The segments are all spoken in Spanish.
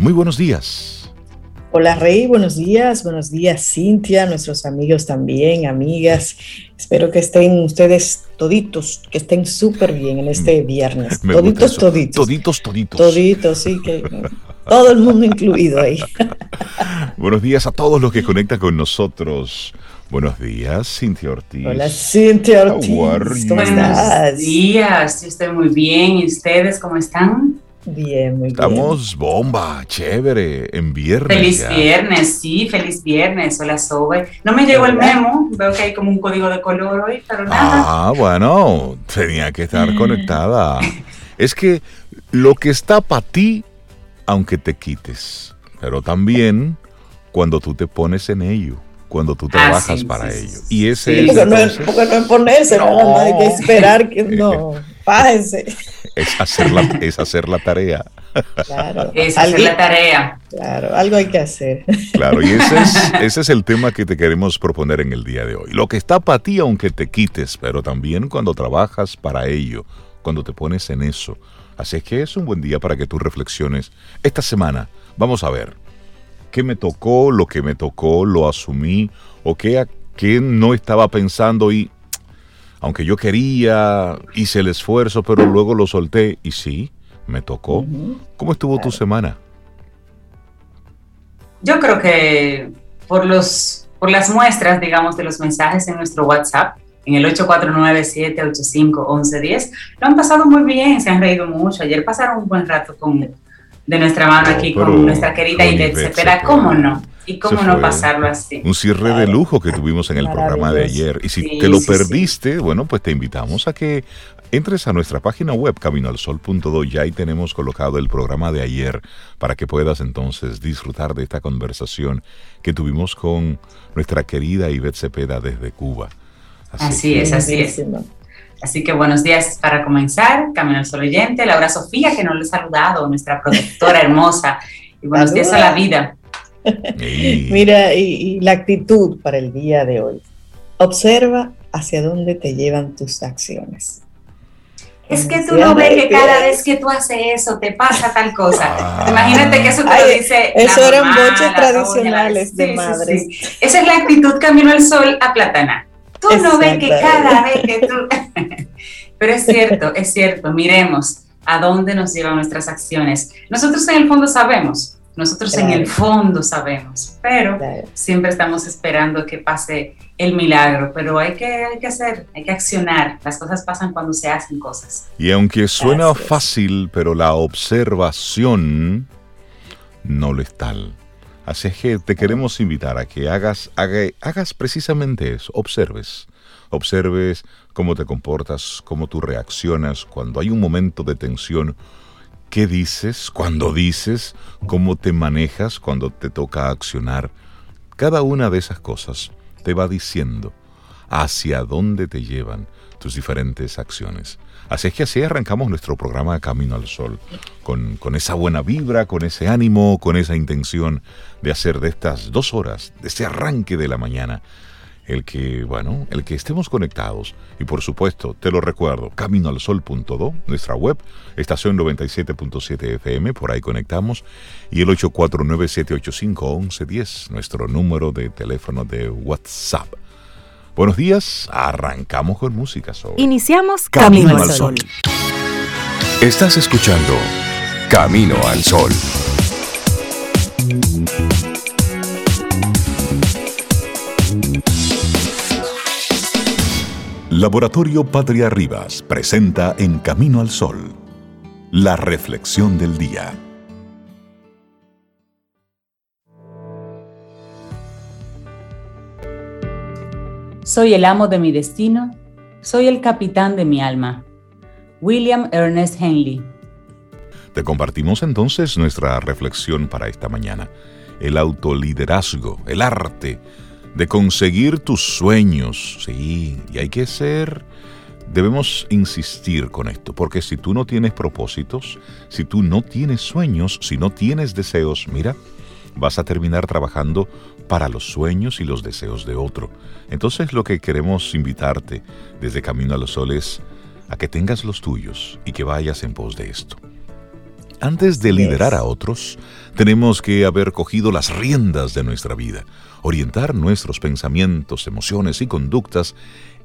Muy buenos días. Hola Rey, buenos días, buenos días Cintia, nuestros amigos también, amigas. Espero que estén ustedes toditos, que estén súper bien en este viernes. toditos, toditos. Toditos, toditos. Toditos, sí, que todo el mundo incluido ahí. buenos días a todos los que conectan con nosotros. Buenos días, Cintia Ortiz. Hola, Cintia Ortiz. ¿Cómo estás? Buenos días, yo estoy muy bien. ¿Y ustedes cómo están? Bien, muy bien. Estamos bomba, chévere, en viernes. Feliz viernes, sí, feliz viernes. Hola, Sobe. No me llegó el memo, veo que hay como un código de color hoy, pero nada. Ah, bueno, tenía que estar conectada. es que lo que está para ti, aunque te quites, pero también cuando tú te pones en ello cuando tú ah, trabajas para ello. Y ese es. Porque, no es, porque no ponerse, no. hay que esperar que no. Es hacer la, es hacer la tarea. Claro. Es hacer la tarea. Claro, algo hay que hacer. Claro, y ese es, ese es el tema que te queremos proponer en el día de hoy. Lo que está para ti, aunque te quites, pero también cuando trabajas para ello, cuando te pones en eso. Así es que es un buen día para que tú reflexiones. Esta semana, vamos a ver, ¿qué me tocó? Lo que me tocó, lo asumí, o qué, qué no estaba pensando y aunque yo quería, hice el esfuerzo, pero luego lo solté y sí, me tocó. ¿Cómo estuvo tu semana? Yo creo que por, los, por las muestras, digamos, de los mensajes en nuestro WhatsApp, en el 849-785-1110, lo han pasado muy bien, se han reído mucho. Ayer pasaron un buen rato con, de nuestra mano aquí con nuestra querida Ivette Cepeda, ¿cómo no? ¿Y cómo no pasarlo así? Un cierre de lujo que tuvimos en el programa de ayer. Y si te lo perdiste, bueno, pues te invitamos a que entres a nuestra página web caminoalsol.do y ahí tenemos colocado el programa de ayer para que puedas entonces disfrutar de esta conversación que tuvimos con nuestra querida Ivette Cepeda desde Cuba. Así, es, así es. Así que buenos días para comenzar, Camino al Sol oyente, Laura Sofía, que nos lo ha saludado, nuestra productora hermosa, y buenos días a la vida. Mira, y, la actitud para el día de hoy. Observa hacia dónde te llevan tus acciones. Es que tú no ves que cada vez que tú haces eso te pasa tal cosa. Ah. Imagínate que eso te lo dice. Eso eran boches tradicionales de madres. Esa es la actitud Camino al Sol a Platana. Tú no ves que cada vez que tú... Pero es cierto, es cierto, miremos a dónde nos llevan nuestras acciones. Nosotros en el fondo sabemos, nosotros en el fondo sabemos, pero siempre estamos esperando que pase el milagro, pero hay que, hay que hacer, hay que accionar. Las cosas pasan cuando se hacen cosas. Y aunque suena fácil, pero la observación no lo es tal. Así es que te queremos invitar a que hagas, hagas precisamente eso, observes. Observes cómo te comportas, cómo tú reaccionas cuando hay un momento de tensión. ¿Qué dices cuando dices? ¿Cómo te manejas cuando te toca accionar? Cada una de esas cosas te va diciendo hacia dónde te llevan tus diferentes acciones. Así es que así arrancamos nuestro programa Camino al Sol, con, con, esa buena vibra, con ese ánimo, con esa intención de hacer de estas dos horas, de este arranque de la mañana, el que, bueno, el que estemos conectados. Y por supuesto, te lo recuerdo, caminoalsol.do, nuestra web, estación 97.7 FM, por ahí conectamos, y el 849-785-1110, nuestro número de teléfono de WhatsApp. Buenos días, arrancamos con música. Sobre. Iniciamos Camino, al Sol. Estás escuchando Camino al Sol. Laboratorio Patria Rivas presenta En Camino al Sol, la reflexión del día. Soy el amo de mi destino, soy el capitán de mi alma. William Ernest Henley. Te compartimos entonces nuestra reflexión para esta mañana. El autoliderazgo, el arte de conseguir tus sueños. Sí, y hay que ser... Debemos insistir con esto, porque si tú no tienes propósitos, si tú no tienes sueños, si no tienes deseos, mira, vas a terminar trabajando para los sueños y los deseos de otro. Entonces lo que queremos invitarte desde Camino a los Soles a que tengas los tuyos y que vayas en pos de esto. Antes de liderar a otros, tenemos que haber cogido las riendas de nuestra vida, orientar nuestros pensamientos, emociones y conductas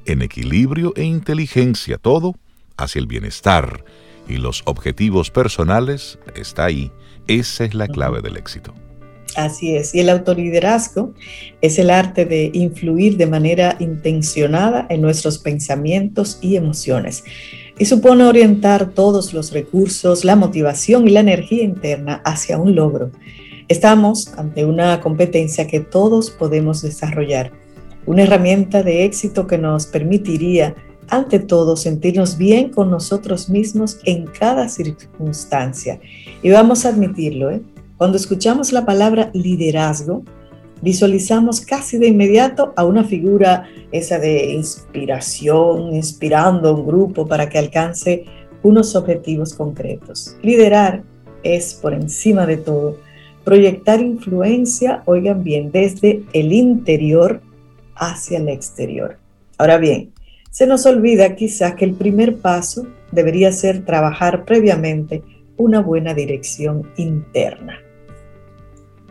en equilibrio e inteligencia, todo hacia el bienestar. Y los objetivos personales está ahí. Esa es la clave del éxito. Así es, y el autoliderazgo es el arte de influir de manera intencionada en nuestros pensamientos y emociones y supone orientar todos los recursos, la motivación y la energía interna hacia un logro. Estamos ante una competencia que todos podemos desarrollar, una herramienta de éxito que nos permitiría, ante todo, sentirnos bien con nosotros mismos en cada circunstancia. Y vamos a admitirlo, ¿eh? cuando escuchamos la palabra liderazgo, visualizamos casi de inmediato a una figura esa de inspiración, inspirando a un grupo para que alcance unos objetivos concretos. Liderar es, por encima de todo, proyectar influencia, oigan bien, desde el interior hacia el exterior. Ahora bien, se nos olvida quizás que el primer paso debería ser trabajar previamente una buena dirección interna.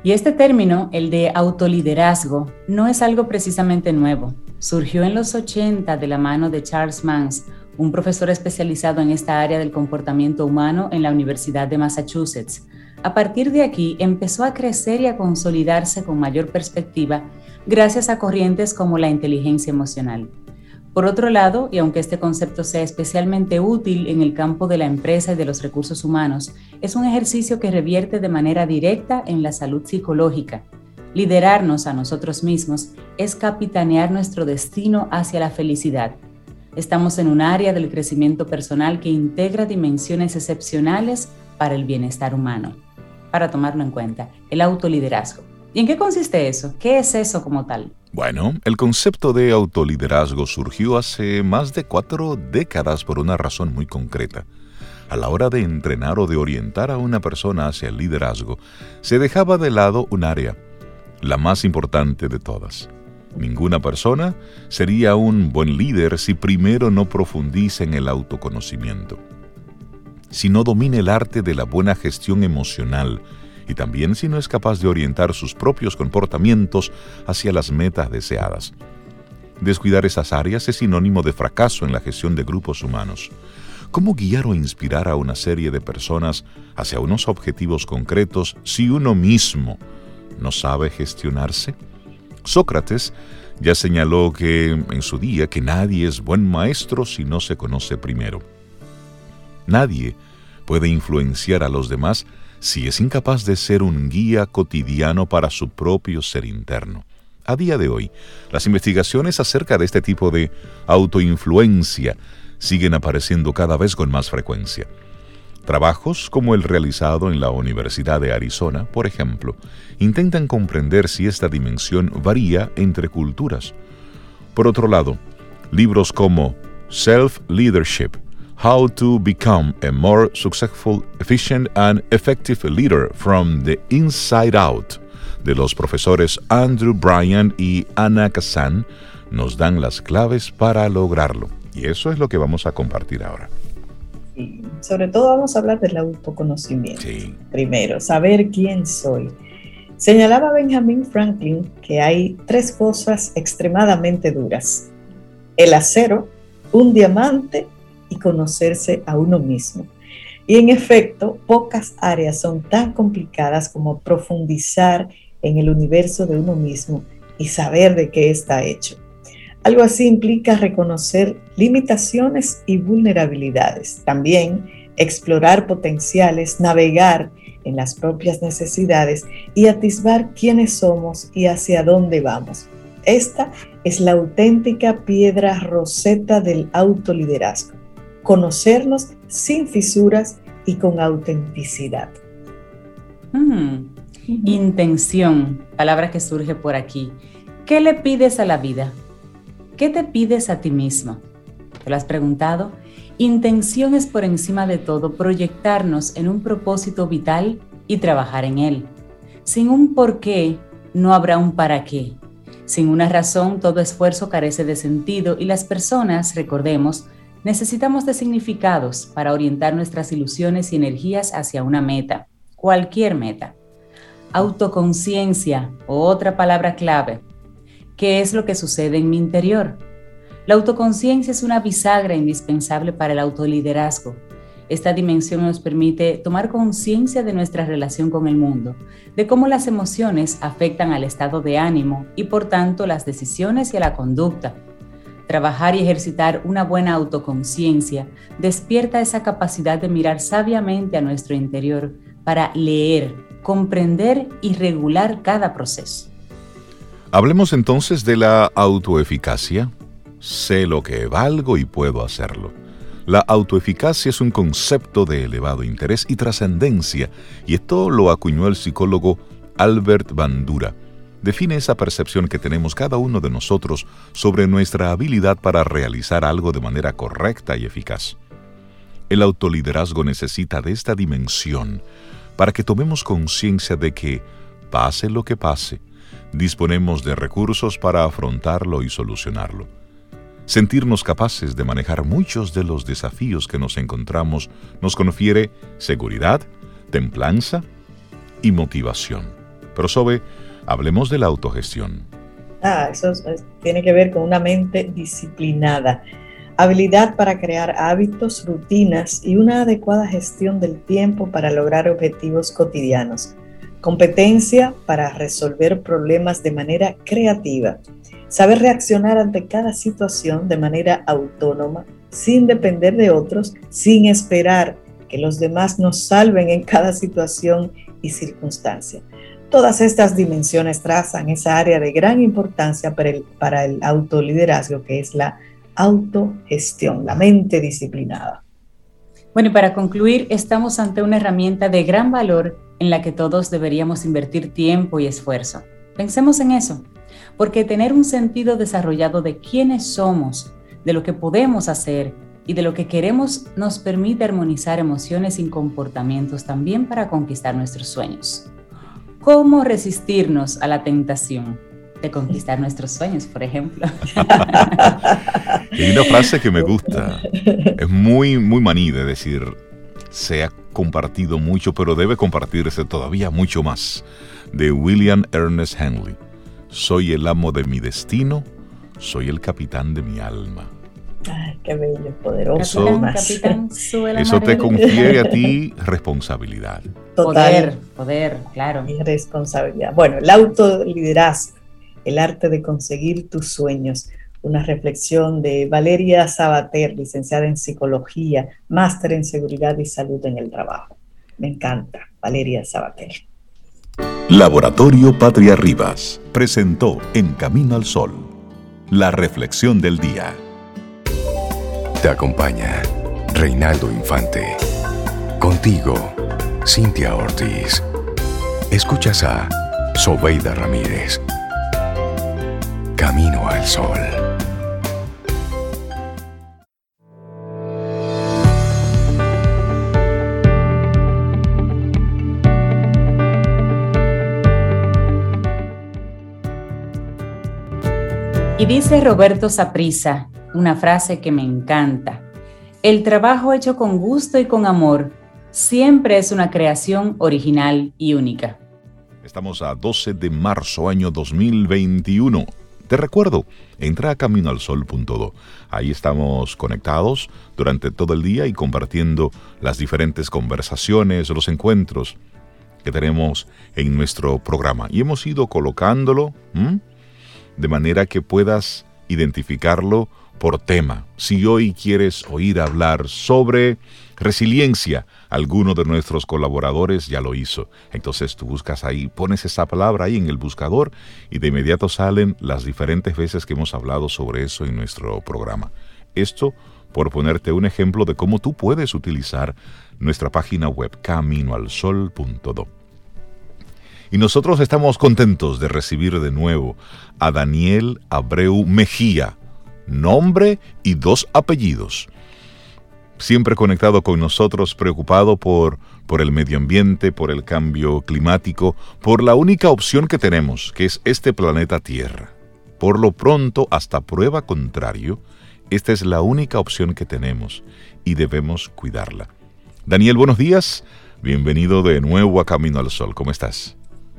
Y este término, el de autoliderazgo, no es algo precisamente nuevo. Surgió en los 80 de la mano de Charles Mans, un profesor especializado en esta área del comportamiento humano en la Universidad de Massachusetts. A partir de aquí empezó a crecer y a consolidarse con mayor perspectiva gracias a corrientes como la inteligencia emocional. Por otro lado, y aunque este concepto sea especialmente útil en el campo de la empresa y de los recursos humanos, es un ejercicio que revierte de manera directa en la salud psicológica. Liderarnos a nosotros mismos es capitanear nuestro destino hacia la felicidad. Estamos en un área del crecimiento personal que integra dimensiones excepcionales para el bienestar humano. Para tomarlo en cuenta, el autoliderazgo. ¿Y en qué consiste eso? ¿Qué es eso como tal? Bueno, el concepto de autoliderazgo surgió hace más de cuatro décadas por una razón muy concreta. A la hora de entrenar o de orientar a una persona hacia el liderazgo, se dejaba de lado un área, la más importante de todas. Ninguna persona sería un buen líder si primero no profundiza en el autoconocimiento. Si no domina el arte de la buena gestión emocional, y también si no es capaz de orientar sus propios comportamientos hacia las metas deseadas. Descuidar esas áreas es sinónimo de fracaso en la gestión de grupos humanos. ¿Cómo guiar o inspirar a una serie de personas hacia unos objetivos concretos si uno mismo no sabe gestionarse? Sócrates ya señaló que en su día que nadie es buen maestro si no se conoce primero. Nadie puede influenciar a los demás si es incapaz de ser un guía cotidiano para su propio ser interno. A día de hoy, las investigaciones acerca de este tipo de autoinfluencia siguen apareciendo cada vez con más frecuencia. Trabajos como el realizado en la Universidad de Arizona, por ejemplo, intentan comprender si esta dimensión varía entre culturas. Por otro lado, libros como Self-Leadership How to Become a More Successful, Efficient and Effective Leader from the Inside Out de los profesores Andrew Bryan y Anna Kazan nos dan las claves para lograrlo. Y eso es lo que vamos a compartir ahora. Sobre todo vamos a hablar del autoconocimiento. Primero, saber quién soy. Señalaba Benjamin Franklin que hay tres cosas extremadamente duras. El acero, un diamante y conocerse a uno mismo. Y en efecto, pocas áreas son tan complicadas como profundizar en el universo de uno mismo y saber de qué está hecho. Algo así implica reconocer limitaciones y vulnerabilidades. También explorar potenciales, navegar en las propias necesidades y atisbar quiénes somos y hacia dónde vamos. Esta es la auténtica piedra roseta del autoliderazgo conocernos sin fisuras y con autenticidad. Mm, intención, palabra que surge por aquí. ¿Qué le pides a la vida? ¿Qué te pides a ti mismo? ¿Te lo has preguntado? Intención es por encima de todo proyectarnos en un propósito vital y trabajar en él. Sin un por qué, no habrá un para qué. Sin una razón, todo esfuerzo carece de sentido y las personas, recordemos, Necesitamos de significados para orientar nuestras ilusiones y energías hacia una meta, cualquier meta. Autoconciencia otra palabra clave. ¿Qué es lo que sucede en mi interior? La autoconciencia es una bisagra indispensable para el autoliderazgo. Esta dimensión nos permite tomar conciencia de nuestra relación con el mundo, de cómo las emociones afectan al estado de ánimo y por tanto las decisiones y la conducta. Trabajar y ejercitar una buena autoconciencia despierta esa capacidad de mirar sabiamente a nuestro interior para leer, comprender y regular cada proceso. Hablemos entonces de la autoeficacia. Sé lo que valgo y puedo hacerlo. La autoeficacia es un concepto de elevado interés y trascendencia, y esto lo acuñó el psicólogo Albert Bandura. Define esa percepción que tenemos cada uno de nosotros sobre nuestra habilidad para realizar algo de manera correcta y eficaz. El autoliderazgo necesita de esta dimensión para que tomemos conciencia de que, pase lo que pase, disponemos de recursos para afrontarlo y solucionarlo. Sentirnos capaces de manejar muchos de los desafíos que nos encontramos nos confiere seguridad, templanza y motivación. Pero sobre, hablemos de la autogestión. Ah, eso tiene que ver con una mente disciplinada, habilidad para crear hábitos, rutinas y una adecuada gestión del tiempo para lograr objetivos cotidianos, competencia para resolver problemas de manera creativa Saber reaccionar ante cada situación de manera autónoma, sin depender de otros, sin esperar que los demás nos salven en cada situación y circunstancia. Todas estas dimensiones trazan esa área de gran importancia para el, para el autoliderazgo, que es la autogestión, la mente disciplinada. Bueno, y para concluir, estamos ante una herramienta de gran valor en la que todos deberíamos invertir tiempo y esfuerzo. Pensemos en eso porque tener un sentido desarrollado de quiénes somos, de lo que podemos hacer y de lo que queremos nos permite armonizar emociones y comportamientos también para conquistar nuestros sueños. ¿Cómo resistirnos a la tentación de conquistar nuestros sueños, por ejemplo? Hay una frase que me gusta, es muy, muy maní de decir, se ha compartido mucho, pero debe compartirse todavía mucho más, de William Ernest Henley. Soy el amo de mi destino, soy el capitán de mi alma. Ay, qué bello, poderoso. Capitán, Eso te confiere a ti responsabilidad. Poder, poder, claro. Y responsabilidad. Bueno, el autoliderazgo, el arte de conseguir tus sueños. Una reflexión de Valeria Sabater, licenciada en psicología, máster en seguridad y salud en el trabajo. Me encanta, Valeria Sabater. Laboratorio Patria Rivas presentó En Camino al Sol, la reflexión del día. Te acompaña Reinaldo Infante. Contigo, Cintia Ortiz. Escuchas a Sobeida Ramírez. Camino al Sol. Y dice Roberto Saprisa una frase que me encanta. El trabajo hecho con gusto y con amor siempre es una creación original y única. Estamos a 12 de marzo año 2021. Te recuerdo, entra a caminoalsol.do. Ahí estamos conectados durante todo el día y compartiendo las diferentes conversaciones, los encuentros que tenemos en nuestro programa. Y hemos ido colocándolo de manera que puedas identificarlo por tema. Si hoy quieres oír hablar sobre resiliencia, alguno de nuestros colaboradores ya lo hizo. Entonces tú buscas ahí, pones esa palabra ahí en el buscador y de inmediato salen las diferentes veces que hemos hablado sobre eso en nuestro programa. Esto por ponerte un ejemplo de cómo tú puedes utilizar nuestra página web caminoalsol.do. Y nosotros estamos contentos de recibir de nuevo a Daniel Abreu Mejía, nombre y dos apellidos. Siempre conectado con nosotros, preocupado por, por el medio ambiente, por el cambio climático, por la única opción que tenemos, que es este planeta Tierra. Por lo pronto, hasta prueba contrario, Esta es la única opción que tenemos y debemos cuidarla. Daniel, buenos días. Bienvenido de nuevo a Camino al Sol. ¿Cómo estás?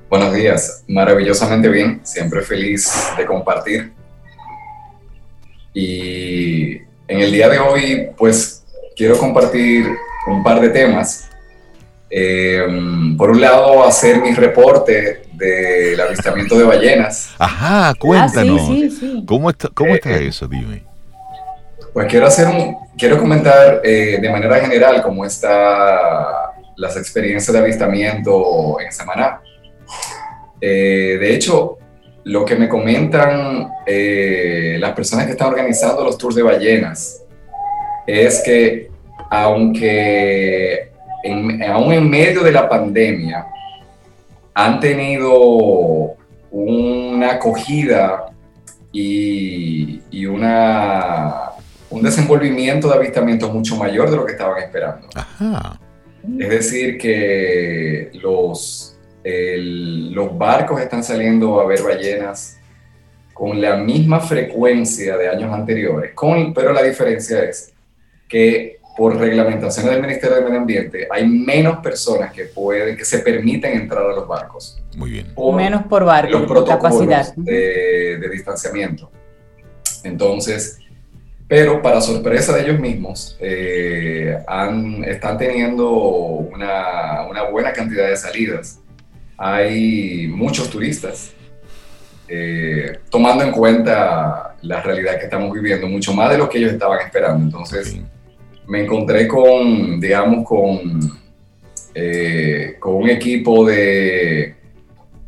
Buenos días. Maravillosamente bien. Siempre feliz de compartir. Y en el día de hoy, pues quiero compartir un par de temas. Eh, por un lado, hacer mi reporte del avistamiento de ballenas. Ajá, cuéntanos. Ah, ¿Cómo está, cómo está eh, eso? Dime. Pues quiero hacer un, quiero comentar eh, de manera general cómo está las experiencias de avistamiento en Samaná. de hecho, lo que me comentan las personas que están organizando los tours de ballenas es que aunque aún en medio de la pandemia han tenido una acogida y, una, un desenvolvimiento de avistamientos mucho mayor de lo que estaban esperando. Es decir, que los, los barcos están saliendo a ver ballenas con la misma frecuencia de años anteriores, con, pero la diferencia es que por reglamentaciones del Ministerio del Medio Ambiente hay menos personas que pueden, que se permiten entrar a los barcos. Muy bien. menos por barco, los protocolos capacidad. De, de, distanciamiento. Entonces, pero para sorpresa de ellos mismos, eh, han, están teniendo una, una, buena cantidad de salidas. Hay muchos turistas, eh, tomando en cuenta la realidad que estamos viviendo, mucho más de lo que ellos estaban esperando. Entonces, me encontré con, digamos, con, eh, con un equipo de,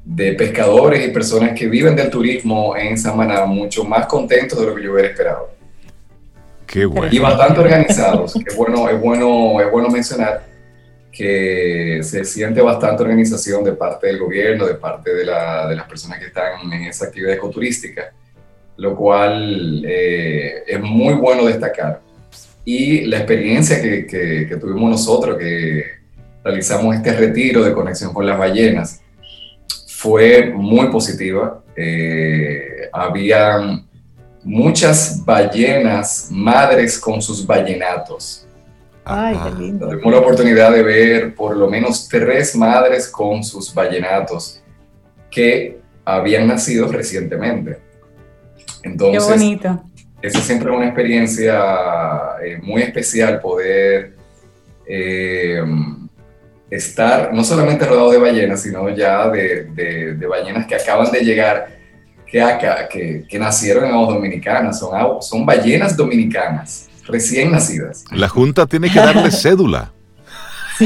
de pescadores y personas que viven del turismo en Samaná mucho más contentos de lo que yo hubiera esperado. Qué bueno. Y bastante organizados. es, bueno, es, bueno, es bueno mencionar que se siente bastante organización de parte del gobierno, de parte de, la, de las personas que están en esa actividad ecoturística, lo cual eh, es muy bueno destacar y la experiencia que, que, tuvimos nosotros, que realizamos este retiro de conexión con las ballenas, fue muy positiva. Eh, habían muchas ballenas madres con sus ballenatos. Ay, qué lindo. Tuvimos la oportunidad de ver por lo menos tres madres con sus ballenatos que habían nacido recientemente. Entonces, qué bonito eso siempre es una experiencia eh, muy especial poder eh, estar no solamente rodeado de ballenas, sino ya de, ballenas que acaban de llegar, que, acá, que, nacieron en aguas dominicanas, son, son ballenas dominicanas, recién nacidas. La Junta tiene que darle cédula.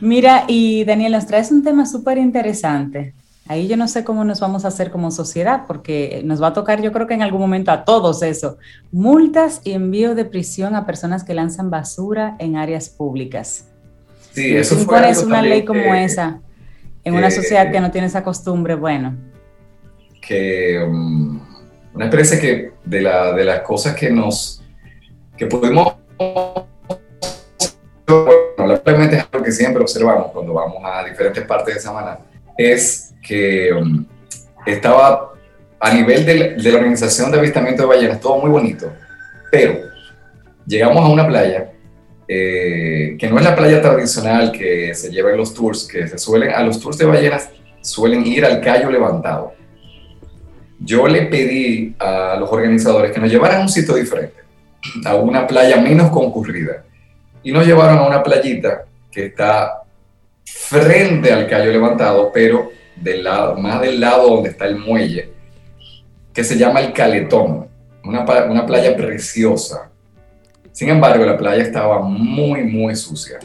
Mira, y Daniel, nos traes un tema súper interesante Ahí yo no sé cómo nos vamos a hacer como sociedad, porque nos va a tocar yo creo que en algún momento a todos eso. Multas y envío de prisión a personas que lanzan basura en áreas públicas. Sí, eso fue pones una ley como esa en una sociedad que no tiene esa costumbre, bueno. Que um, una experiencia que de, la, de las cosas que nos, que pudimos bueno, realmente es algo que siempre observamos cuando vamos a diferentes partes de Samaná, es que um, estaba a nivel de, la organización de avistamiento de ballenas, todo muy bonito, pero llegamos a una playa eh, que no es la playa tradicional que se lleva en los tours, que se suelen, a los tours de ballenas suelen ir al callo levantado. Yo le pedí a los organizadores que nos llevaran a un sitio diferente, a una playa menos concurrida, y nos llevaron a una playita que está frente al callo levantado, pero del lado, más del lado donde está el muelle, que se llama el Caletón, una, una playa preciosa. Sin embargo, la playa estaba muy, muy sucia.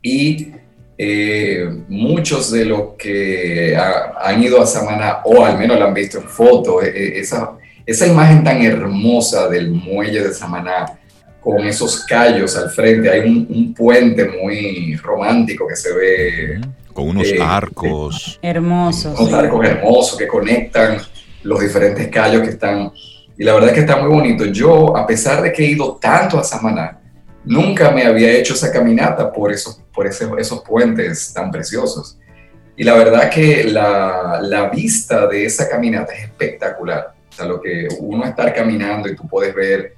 Y eh, muchos de los que han ido a Samana, o al menos la han visto en fotos, eh, esa, esa imagen tan hermosa del muelle de Samaná, con esos callos al frente, hay un, un puente muy romántico que se ve con unos eh, arcos. hermosos. Unos arcos hermosos que conectan los diferentes callos que están. Y la verdad es que está muy bonito. Yo, a pesar de que he ido tanto a Samaná, nunca me había hecho esa caminata por esos, por esos puentes tan preciosos. Y la verdad que la, la, vista de esa caminata es espectacular. O sea, lo que uno estar caminando y tú puedes ver,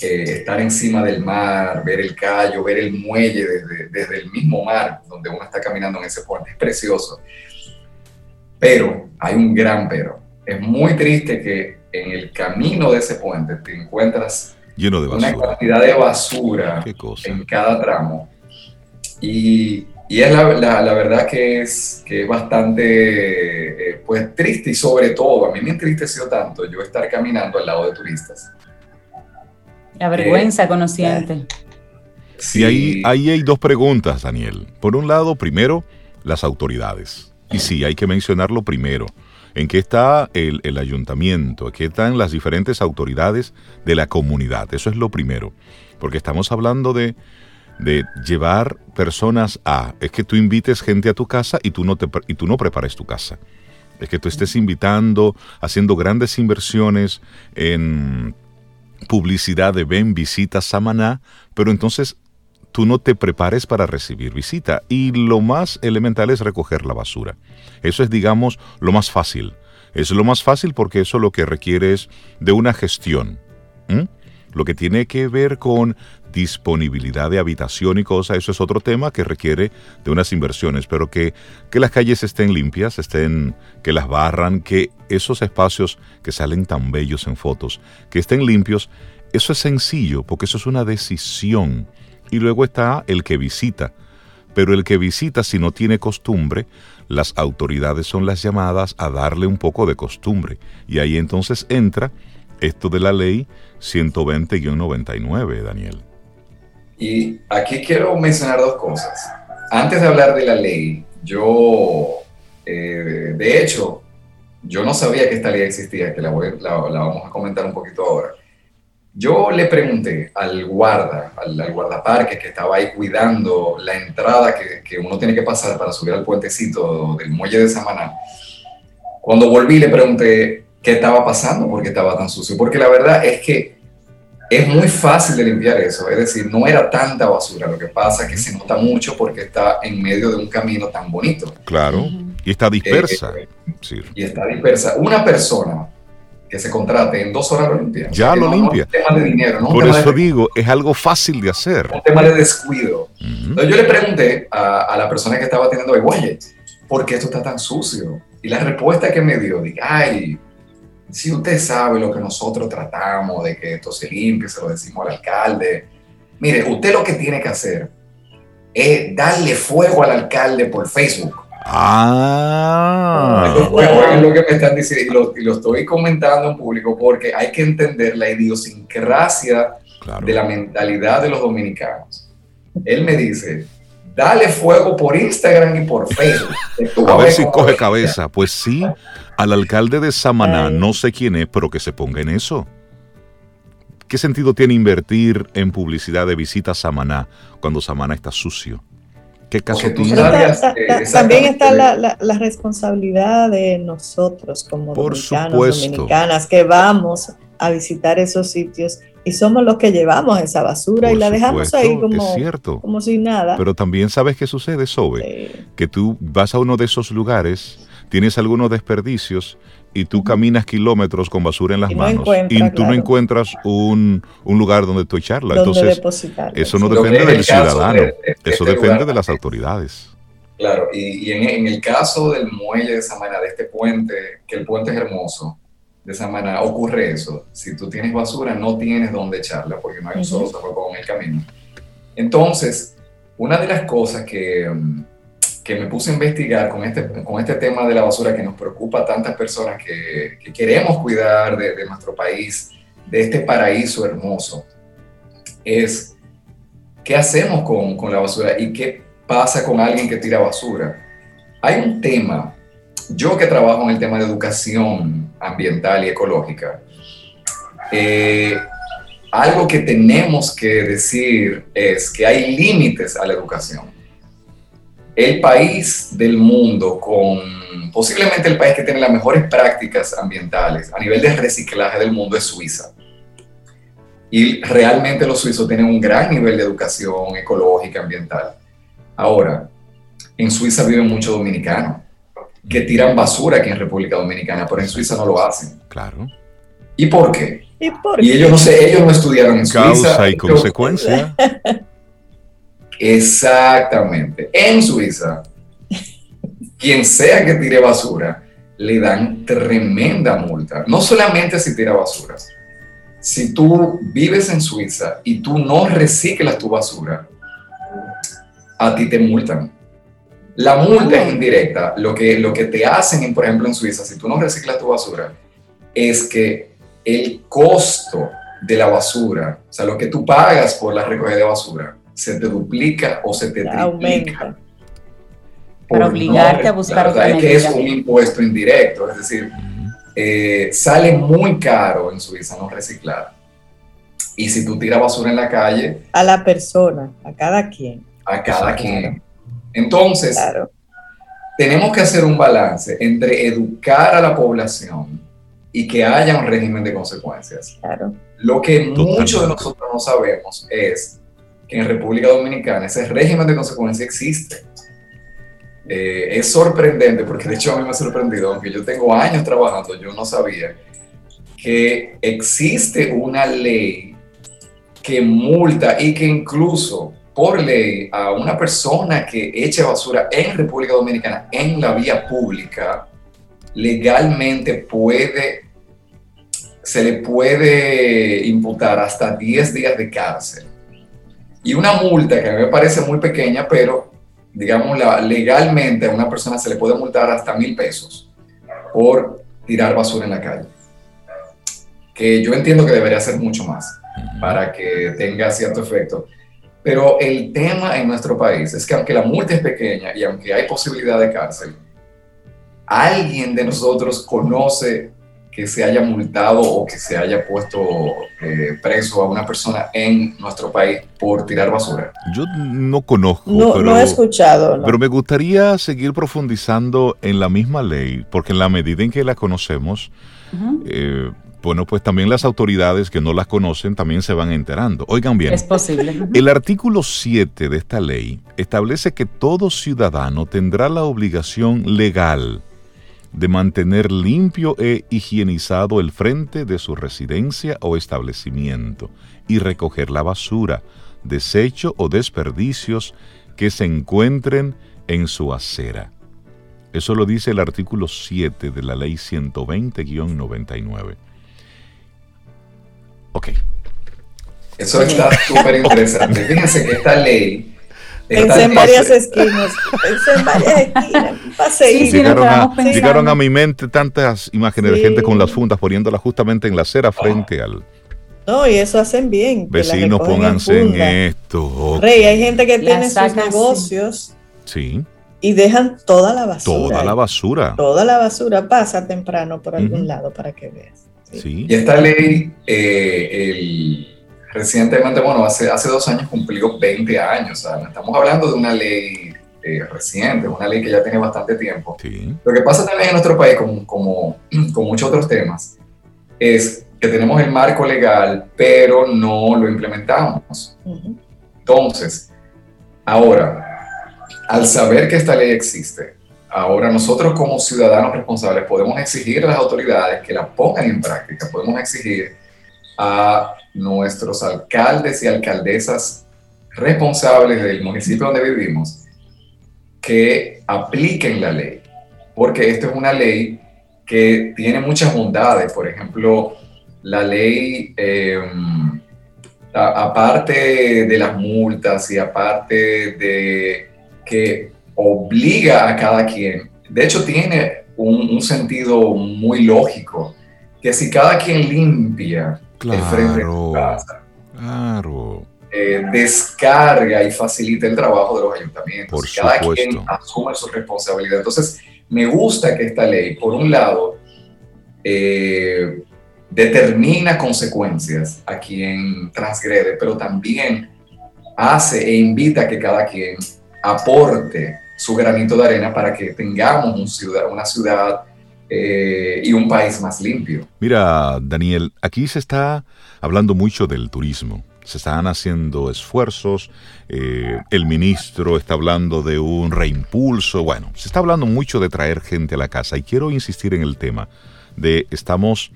eh, estar encima del mar, ver el callo, ver el muelle desde, desde, el mismo mar donde uno está caminando en ese puente, es precioso. Pero hay un gran pero. Es muy triste que en el camino de ese puente te encuentras lleno de basura. una cantidad de basura en cada tramo. Y, y es la, la, verdad que es, que es bastante eh, pues, triste y sobre todo, a mí me entristeció tanto yo estar caminando al lado de turistas. La vergüenza eh, conociente. Sí, ahí, ahí hay dos preguntas, Daniel. Por un lado, primero, las autoridades. Y sí, hay que mencionarlo primero. ¿En qué está el, el ayuntamiento? ¿En qué están las diferentes autoridades de la comunidad? Eso es lo primero. Porque estamos hablando de de llevar personas a, es que tú invites gente a tu casa y tú no, te, y tú no prepares tu casa. Es que tú estés invitando, haciendo grandes inversiones en publicidad de ven, visita Samaná, pero entonces tú no te prepares para recibir visita. Y lo más elemental es recoger la basura. Eso es, digamos, lo más fácil. Es lo más fácil porque eso lo que requiere es de una gestión. Lo que tiene que ver con disponibilidad de habitación y cosas, eso es otro tema que requiere de unas inversiones, pero que, que las calles estén limpias, estén, que las barran, que esos espacios que salen tan bellos en fotos, que estén limpios, eso es sencillo, porque eso es una decisión. Y luego está el que visita. Pero el que visita, si no tiene costumbre, las autoridades son las llamadas a darle un poco de costumbre. Y ahí entonces entra esto de la ley 120-99, Daniel. Y aquí quiero mencionar dos cosas. Antes de hablar de la ley, yo, eh, de hecho, yo no sabía que esta ley existía, que la, vamos a comentar un poquito ahora. Yo le pregunté al guarda, al, guardaparque que estaba ahí cuidando la entrada que, que, uno tiene que pasar para subir al puentecito del muelle de Samaná. Cuando volví le pregunté qué estaba pasando, por qué estaba tan sucio, porque la verdad es que es muy fácil de limpiar eso, es decir, no era tanta basura, lo que pasa es que se nota mucho porque está en medio de un camino tan bonito. Claro, y está dispersa. Eh, y está dispersa. Una persona que se contrate en dos horas lo limpia. Ya lo limpia. es un tema de dinero, ¿no? Por eso digo, es algo fácil de hacer. Un tema de descuido. Entonces yo le pregunté a, a, la persona que estaba teniendo el oye, ¿por qué esto está tan sucio? Y la respuesta que me dio, dije, ay, si usted sabe lo que nosotros tratamos de que esto se limpie, se lo decimos al alcalde. Mire, usted lo que tiene que hacer es darle fuego al alcalde por Facebook. Ah. Es lo que me están diciendo y lo, estoy comentando en público porque hay que entender la idiosincrasia de la mentalidad de los dominicanos. Él me dice, dale fuego por Instagram y por Facebook. A ver si coge cabeza. Pues sí, al alcalde de Samaná, no sé quién es, pero que se ponga en eso. ¿Qué sentido tiene invertir en publicidad de visita a Samaná cuando Samaná está sucio? ¿Qué caso tiene? también está la, responsabilidad de nosotros como dominicanos, dominicanas que vamos a visitar esos sitios y somos los que llevamos esa basura y la dejamos ahí como, cierto. como si nada. Pero también sabes qué sucede, Sobe, que tú vas a uno de esos lugares, tienes algunos desperdicios y tú caminas kilómetros con basura en las manos y tú no encuentras un, lugar donde tú echarla. Entonces, eso no depende del ciudadano, este eso depende de las autoridades. Claro, y, en, el caso del muelle de Samana, de este puente, que el puente es hermoso, de esa manera ocurre eso. Si tú tienes basura, no tienes dónde echarla porque no hay un solo zapato en el camino. Entonces, una de las cosas que, mm, que, me puse a investigar con este, con este tema de la basura que nos preocupa a tantas personas que, que queremos cuidar de, de, nuestro país, de este paraíso hermoso, es qué hacemos con, con la basura y qué pasa con alguien que tira basura. Hay un tema, yo que trabajo en el tema de educación ambiental y ecológica, eh, algo que tenemos que decir es que hay límites a la educación. El país del mundo con posiblemente el país que tiene las mejores prácticas ambientales a nivel de reciclaje del mundo es Suiza. Y realmente los suizos tienen un gran nivel de educación ecológica, ambiental. Ahora, en Suiza viven muchos dominicanos que tiran basura aquí en República Dominicana, pero en Suiza no lo hacen. Claro. ¿Y por qué? ¿Y, por y ellos no sé, ellos no estudiaron en Causa Suiza. Causa y consecuencia. Exactamente. En Suiza, quien sea que tire basura, le dan tremenda multa. No solamente si tira basura. Si tú vives en Suiza y tú no reciclas tu basura, a ti te multan. La multa es indirecta. Lo que, lo que te hacen, por ejemplo, en Suiza, si tú no reciclas tu basura, es que el costo de la basura, o sea, lo que tú pagas por la recogida de basura, se te duplica o se te triplica. Aumenta. Para obligarte a buscar otra Es que es un impuesto indirecto, es decir, eh, sale muy caro en Suiza no reciclar. Y si tú tiras basura en la calle... A la persona, a cada quien. A cada quien. Entonces, tenemos que hacer un balance entre educar a la población y que haya un régimen de consecuencias. Claro. Lo que muchos de nosotros no sabemos es que en República Dominicana ese régimen de consecuencias existe. Eh, es sorprendente, porque de hecho a mí me ha sorprendido, aunque yo tengo años trabajando, yo no sabía que existe una ley que multa y que incluso por ley a una persona que eche basura en República Dominicana en la vía pública, legalmente puede, se le puede imputar hasta 10 días de cárcel. Y una multa que a mí me parece muy pequeña, pero digamos legalmente a una persona se le puede multar hasta mil pesos por tirar basura en la calle. Que yo entiendo que debería ser mucho más para que tenga cierto efecto. Pero el tema en nuestro país es que aunque la multa es pequeña y aunque hay posibilidad de cárcel, alguien de nosotros conoce que se haya multado o que se haya puesto eh, preso a una persona en nuestro país por tirar basura? Yo no conozco. No, pero, he escuchado. Pero me gustaría seguir profundizando en la misma ley, porque en la medida en que la conocemos, eh, bueno, pues también las autoridades que no las conocen también se van enterando. Oigan bien. Es posible. El artículo 7 de esta ley establece que todo ciudadano tendrá la obligación legal de mantener limpio e higienizado el frente de su residencia o establecimiento y recoger la basura, desecho o desperdicios que se encuentren en su acera. Eso lo dice el artículo 7 de la ley 120-99. Eso está súper interesante. Fíjense que esta ley Pensé en varias esquinas, pensé en varias esquinas, llegaron, a, mi mente tantas imágenes de gente con las fundas poniéndolas justamente en la acera frente al... No, y eso hacen bien. Vecinos, pónganse en, esto. Rey, hay gente que tiene sus negocios. Sí. Y dejan toda la basura. Toda la basura. Toda la basura pasa temprano por algún lado para que veas. Sí. Y esta ley, eh, el recientemente, bueno, hace, hace dos años cumplió 20 años. O sea, estamos hablando de una ley eh, reciente, una ley que ya tiene bastante tiempo. Lo que pasa también en nuestro país, como, como con muchos otros temas, es que tenemos el marco legal, pero no lo implementamos. Entonces, ahora, al saber que esta ley existe, ahora nosotros como ciudadanos responsables podemos exigir a las autoridades que la pongan en práctica, podemos exigir a nuestros alcaldes y alcaldesas responsables del municipio donde vivimos que apliquen la ley, porque esta es una ley que tiene muchas bondades, por ejemplo, la ley, em, aparte de las multas y aparte de que obliga a cada quien, de hecho tiene un sentido muy lógico, que si cada quien limpia claro, frente de su casa. Claro. Eh, descarga y facilita el trabajo de los ayuntamientos. Cada quien asume su responsabilidad. Entonces, me gusta que esta ley, por un lado, eh, determina consecuencias a quien transgrede, pero también hace e invita a que cada quien aporte su granito de arena para que tengamos un ciudad, una ciudad eh, y un país más limpio. Mira, Daniel, aquí se está hablando mucho del turismo. se están haciendo esfuerzos, eh, el ministro está hablando de un reimpulso, bueno, se está hablando mucho de traer gente a la casa y quiero insistir en el tema de estamos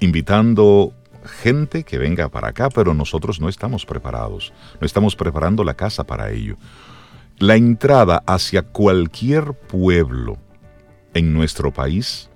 invitando gente que venga para acá, pero nosotros no estamos preparados, no estamos preparando la casa para ello. La entrada hacia cualquier pueblo en nuestro país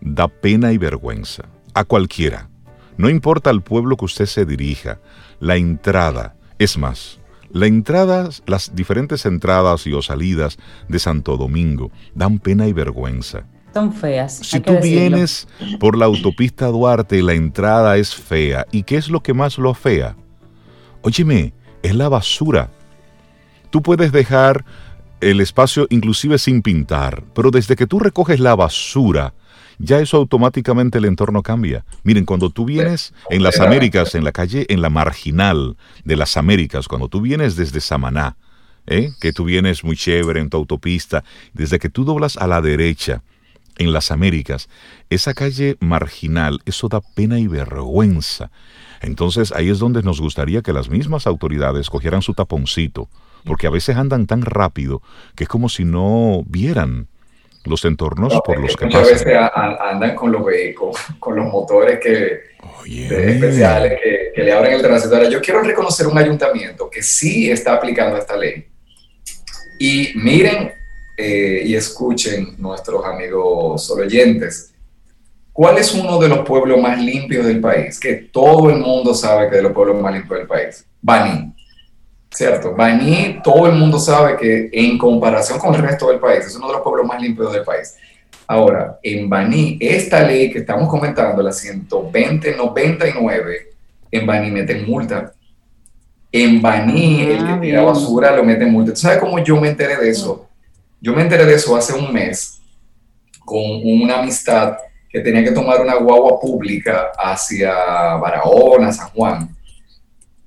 da pena y vergüenza, a cualquiera. No importa al pueblo que usted se dirija, la entrada, es más, la entrada, las diferentes entradas y o salidas de Santo Domingo dan pena y vergüenza. Son feas. Si tú vienes por la autopista Duarte, la entrada es fea. ¿Y qué es lo que más lo fea? Óyeme, es la basura. Tú puedes dejar el espacio inclusive sin pintar, pero desde que tú recoges la basura, ya eso automáticamente el entorno cambia. Miren, cuando tú vienes en las Américas, en la calle, en la marginal de las Américas, cuando tú vienes desde Samaná, ¿eh? que tú vienes muy chévere en tu autopista, desde que tú doblas a la derecha, en las Américas, esa calle marginal, eso da pena y vergüenza. Entonces ahí es donde nos gustaría que las mismas autoridades cogieran su taponcito, porque a veces andan tan rápido que es como si no vieran los entornos por los que pasan. A veces andan con los vehículos, con los motores que, especiales que, le abren el tránsito. Ahora, yo quiero reconocer un ayuntamiento que sí está aplicando esta ley. Y miren eh, y escuchen nuestros amigos oyentes. ¿Cuál es uno de los pueblos más limpios del país? Que todo el mundo sabe que es de los pueblos más limpios del país. Baní. ¿Cierto? Baní, todo el mundo sabe que en comparación con el resto del país, es uno de los pueblos más limpios del país. Ahora, en Baní, esta ley que estamos comentando, la 12099, en Baní meten multa. En Baní, el que ah, tira basura lo meten multa. ¿Sabes cómo yo me enteré de eso? Yo me enteré de eso hace un mes con una amistad que tenía que tomar una guagua pública hacia Barahona, San Juan.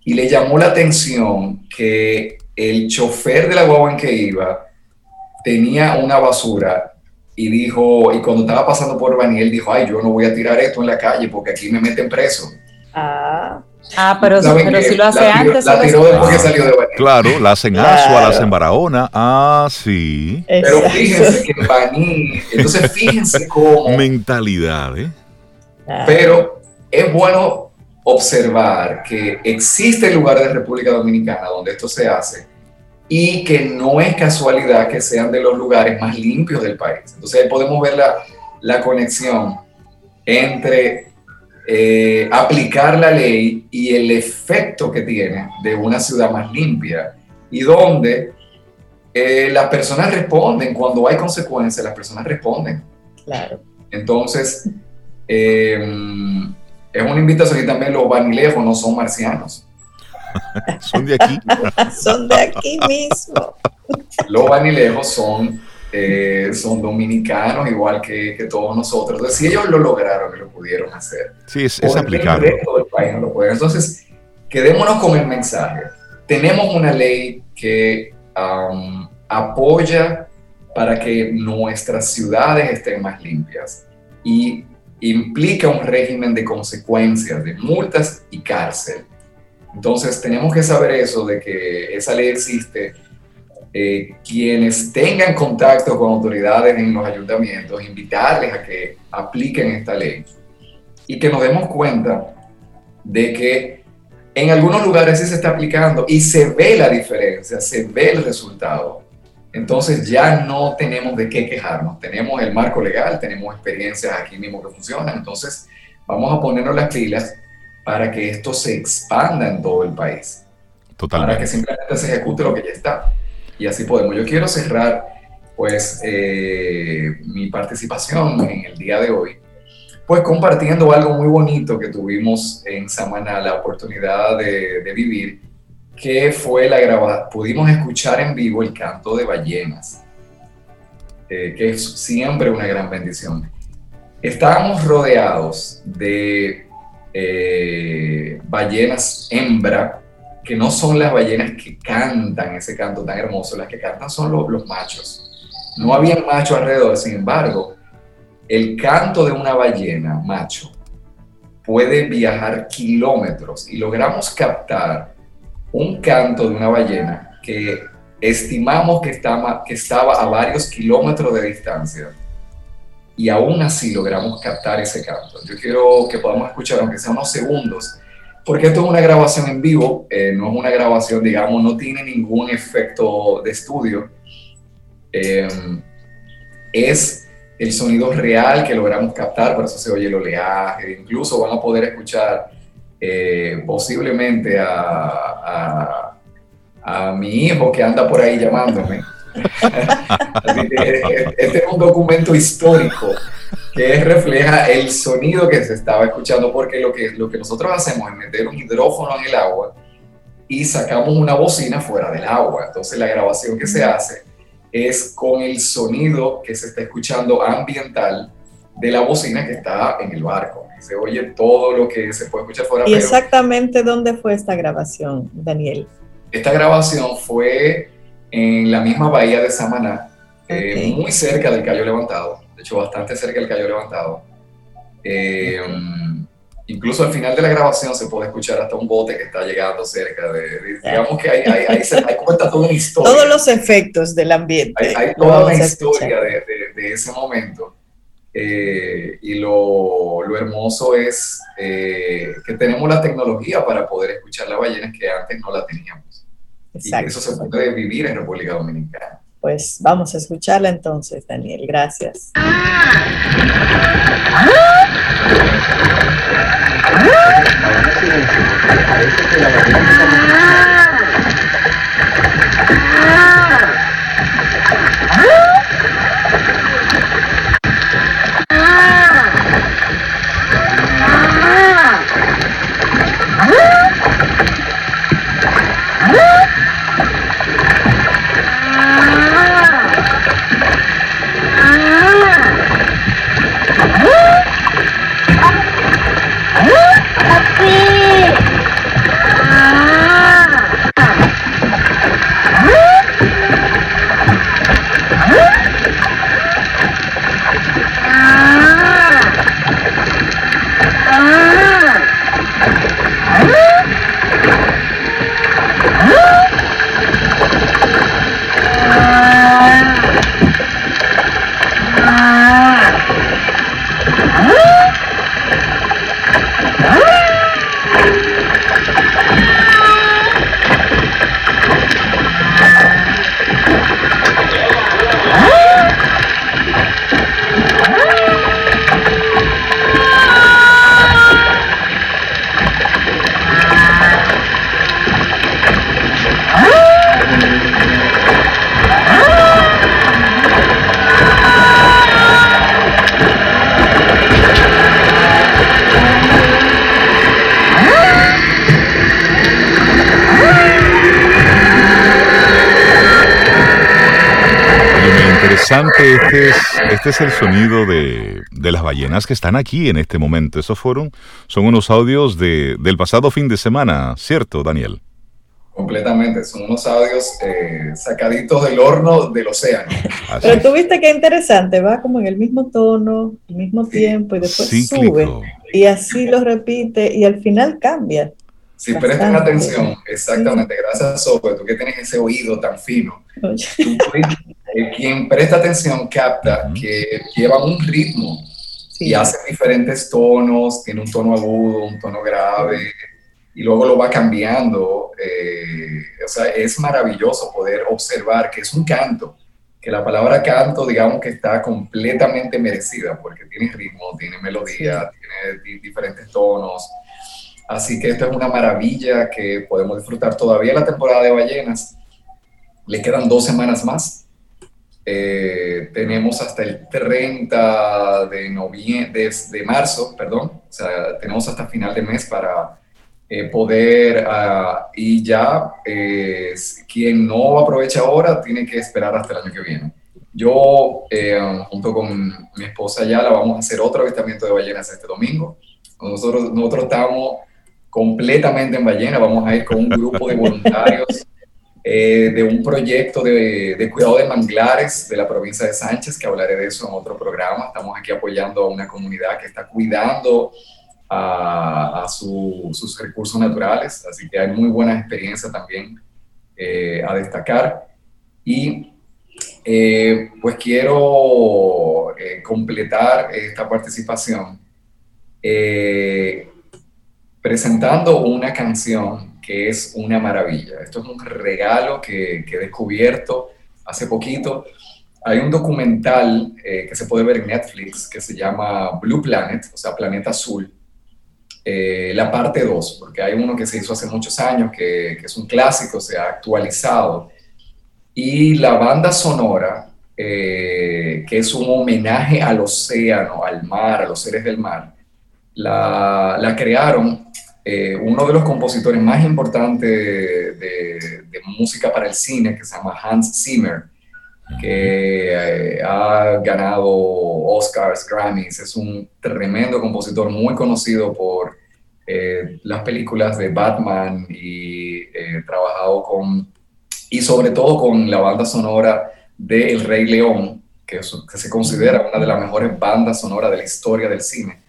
Y le llamó la atención que el chofer de la guagua en que iba tenía una basura y dijo, y cuando estaba pasando por Baniel, dijo, ay, yo no voy a tirar esto en la calle porque aquí me meten preso. Ah. Ah, pero, pero si lo hace antes. La tiró después que salió de Baní. Claro, la hacen Asua, la hacen Barahona. Ah, sí. Pero fíjense que en entonces fíjense cómo. Mentalidad, ¿eh? Pero es bueno observar que existe lugares de República Dominicana donde esto se hace y que no es casualidad que sean de los lugares más limpios del país. Entonces podemos ver la, la conexión entre eh, aplicar la ley y el efecto que tiene de una ciudad más limpia y donde eh, las personas responden, cuando hay consecuencias, las personas responden. Claro. Entonces, eh, es una invitación y también los vanilejos no son marcianos. son de aquí. son de aquí mismo. los vanilejos son eh, son dominicanos igual que, todos nosotros. Entonces, si ellos lo lograron y lo pudieron hacer, sí, es, es aplicable. Entonces, quedémonos con el mensaje. Tenemos una ley que apoya para que nuestras ciudades estén más limpias y implica un régimen de consecuencias, de multas y cárcel. Entonces tenemos que saber eso, de que esa ley existe eh, quienes tengan contacto con autoridades en los ayuntamientos, invitarles a que apliquen esta ley y que nos demos cuenta de que en algunos lugares sí se está aplicando y se ve la diferencia, se ve el resultado. Entonces ya no tenemos de qué quejarnos, tenemos el marco legal, tenemos experiencias aquí mismo que funcionan, entonces vamos a ponernos las pilas para que esto se expanda en todo el país. Totalmente. Para que simplemente se ejecute lo que ya está y así podemos. Yo quiero cerrar pues eh, mi participación en el día de hoy, pues compartiendo algo muy bonito que tuvimos en Samaná, la oportunidad de, vivir, que fue la grabación, pudimos escuchar en vivo el canto de ballenas, eh, que es siempre una gran bendición. Estábamos rodeados de eh, ballenas hembra, que no son las ballenas que cantan ese canto tan hermoso, las que cantan son los machos. No había macho alrededor, sin embargo, el canto de una ballena macho puede viajar kilómetros y logramos captar un canto de una ballena que estimamos que estaba, a varios kilómetros de distancia y aún así logramos captar ese canto. Yo quiero que podamos escuchar, aunque sea unos segundos, porque esto es una grabación en vivo, eh, no es una grabación, digamos, no tiene ningún efecto de estudio. Eh, es el sonido real que logramos captar, por eso se oye el oleaje, incluso van a poder escuchar eh, posiblemente a, a, mi hijo que anda por ahí llamándome. este es un documento histórico que refleja el sonido que se estaba escuchando, porque lo que, lo que nosotros hacemos es meter un hidrófono en el agua y sacamos una bocina fuera del agua. Entonces la grabación que se hace es con el sonido que se está escuchando ambiental de la bocina que está en el barco. Se oye todo lo que se puede escuchar fuera. ¿Y exactamente dónde fue esta grabación, Daniel? Esta grabación fue en la misma bahía de Samaná, eh, muy cerca del Cayo Levantado, de hecho bastante cerca del Cayo Levantado. Eh, incluso al final de la grabación se puede escuchar hasta un bote que está llegando cerca de, digamos que hay, hay, hay, cuenta toda una historia. Todos los efectos del ambiente. Hay, toda una historia de, de, ese momento. Eh, y lo, lo, hermoso es eh, que tenemos la tecnología para poder escuchar las ballenas que antes no la teníamos. Exacto. Y eso se puede vivir en República Dominicana. Pues vamos a escucharla entonces, Daniel. Gracias. Este es el sonido de, las ballenas que están aquí en este momento. Esos fueron, son unos audios de, del pasado fin de semana, ¿cierto, Daniel? Completamente, son unos audios eh, sacaditos del horno del océano. Pero tú viste qué interesante, va como en el mismo tono, el mismo tiempo y después sube. Y así lo repite y al final cambia. Si prestan atención, exactamente, gracias Sobe, tú que tienes ese oído tan fino. Eh, quien presta atención capta que lleva un ritmo y hace diferentes tonos, tiene un tono agudo, un tono grave, y luego lo va cambiando. Eh, o sea, es maravilloso poder observar que es un canto, que la palabra canto, digamos que está completamente merecida, porque tiene ritmo, tiene melodía, tiene diferentes tonos. Así que esto es una maravilla que podemos disfrutar todavía la temporada de ballenas. Le quedan dos semanas más eh, tenemos hasta el 30 de, noviembre, de, marzo, perdón, o sea, tenemos hasta final de mes para eh, poder, uh, y ya eh, quien no aprovecha ahora tiene que esperar hasta el año que viene. Yo, junto con mi esposa Yala, vamos a hacer otro avistamiento de ballenas este domingo. Nosotros, nosotros estamos completamente en ballena, vamos a ir con un grupo de voluntarios eh, de un proyecto de, cuidado de manglares de la provincia de Sánchez, que hablaré de eso en otro programa. Estamos aquí apoyando a una comunidad que está cuidando a, sus recursos naturales, así que hay muy buenas experiencias también eh, a destacar. Y eh, pues quiero eh, completar esta participación presentando una canción que es una maravilla. Esto es un regalo que, que he descubierto hace poquito. Hay un documental que se puede ver en Netflix que se llama Blue Planet, o sea, Planeta Azul, eh, la parte 2, porque hay uno que se hizo hace muchos años, que, es un clásico, se ha actualizado, y la banda sonora, eh, que es un homenaje al océano, al mar, a los seres del mar, la, crearon eh, uno de los compositores más importantes de, música para el cine, que se llama Hans Zimmer, que ha ganado Oscars, Grammys, es un tremendo compositor muy conocido por eh, las películas de Batman y eh, trabajado con, y sobre todo con la banda sonora de El Rey León, que, se considera una de las mejores bandas sonoras de la historia del cine.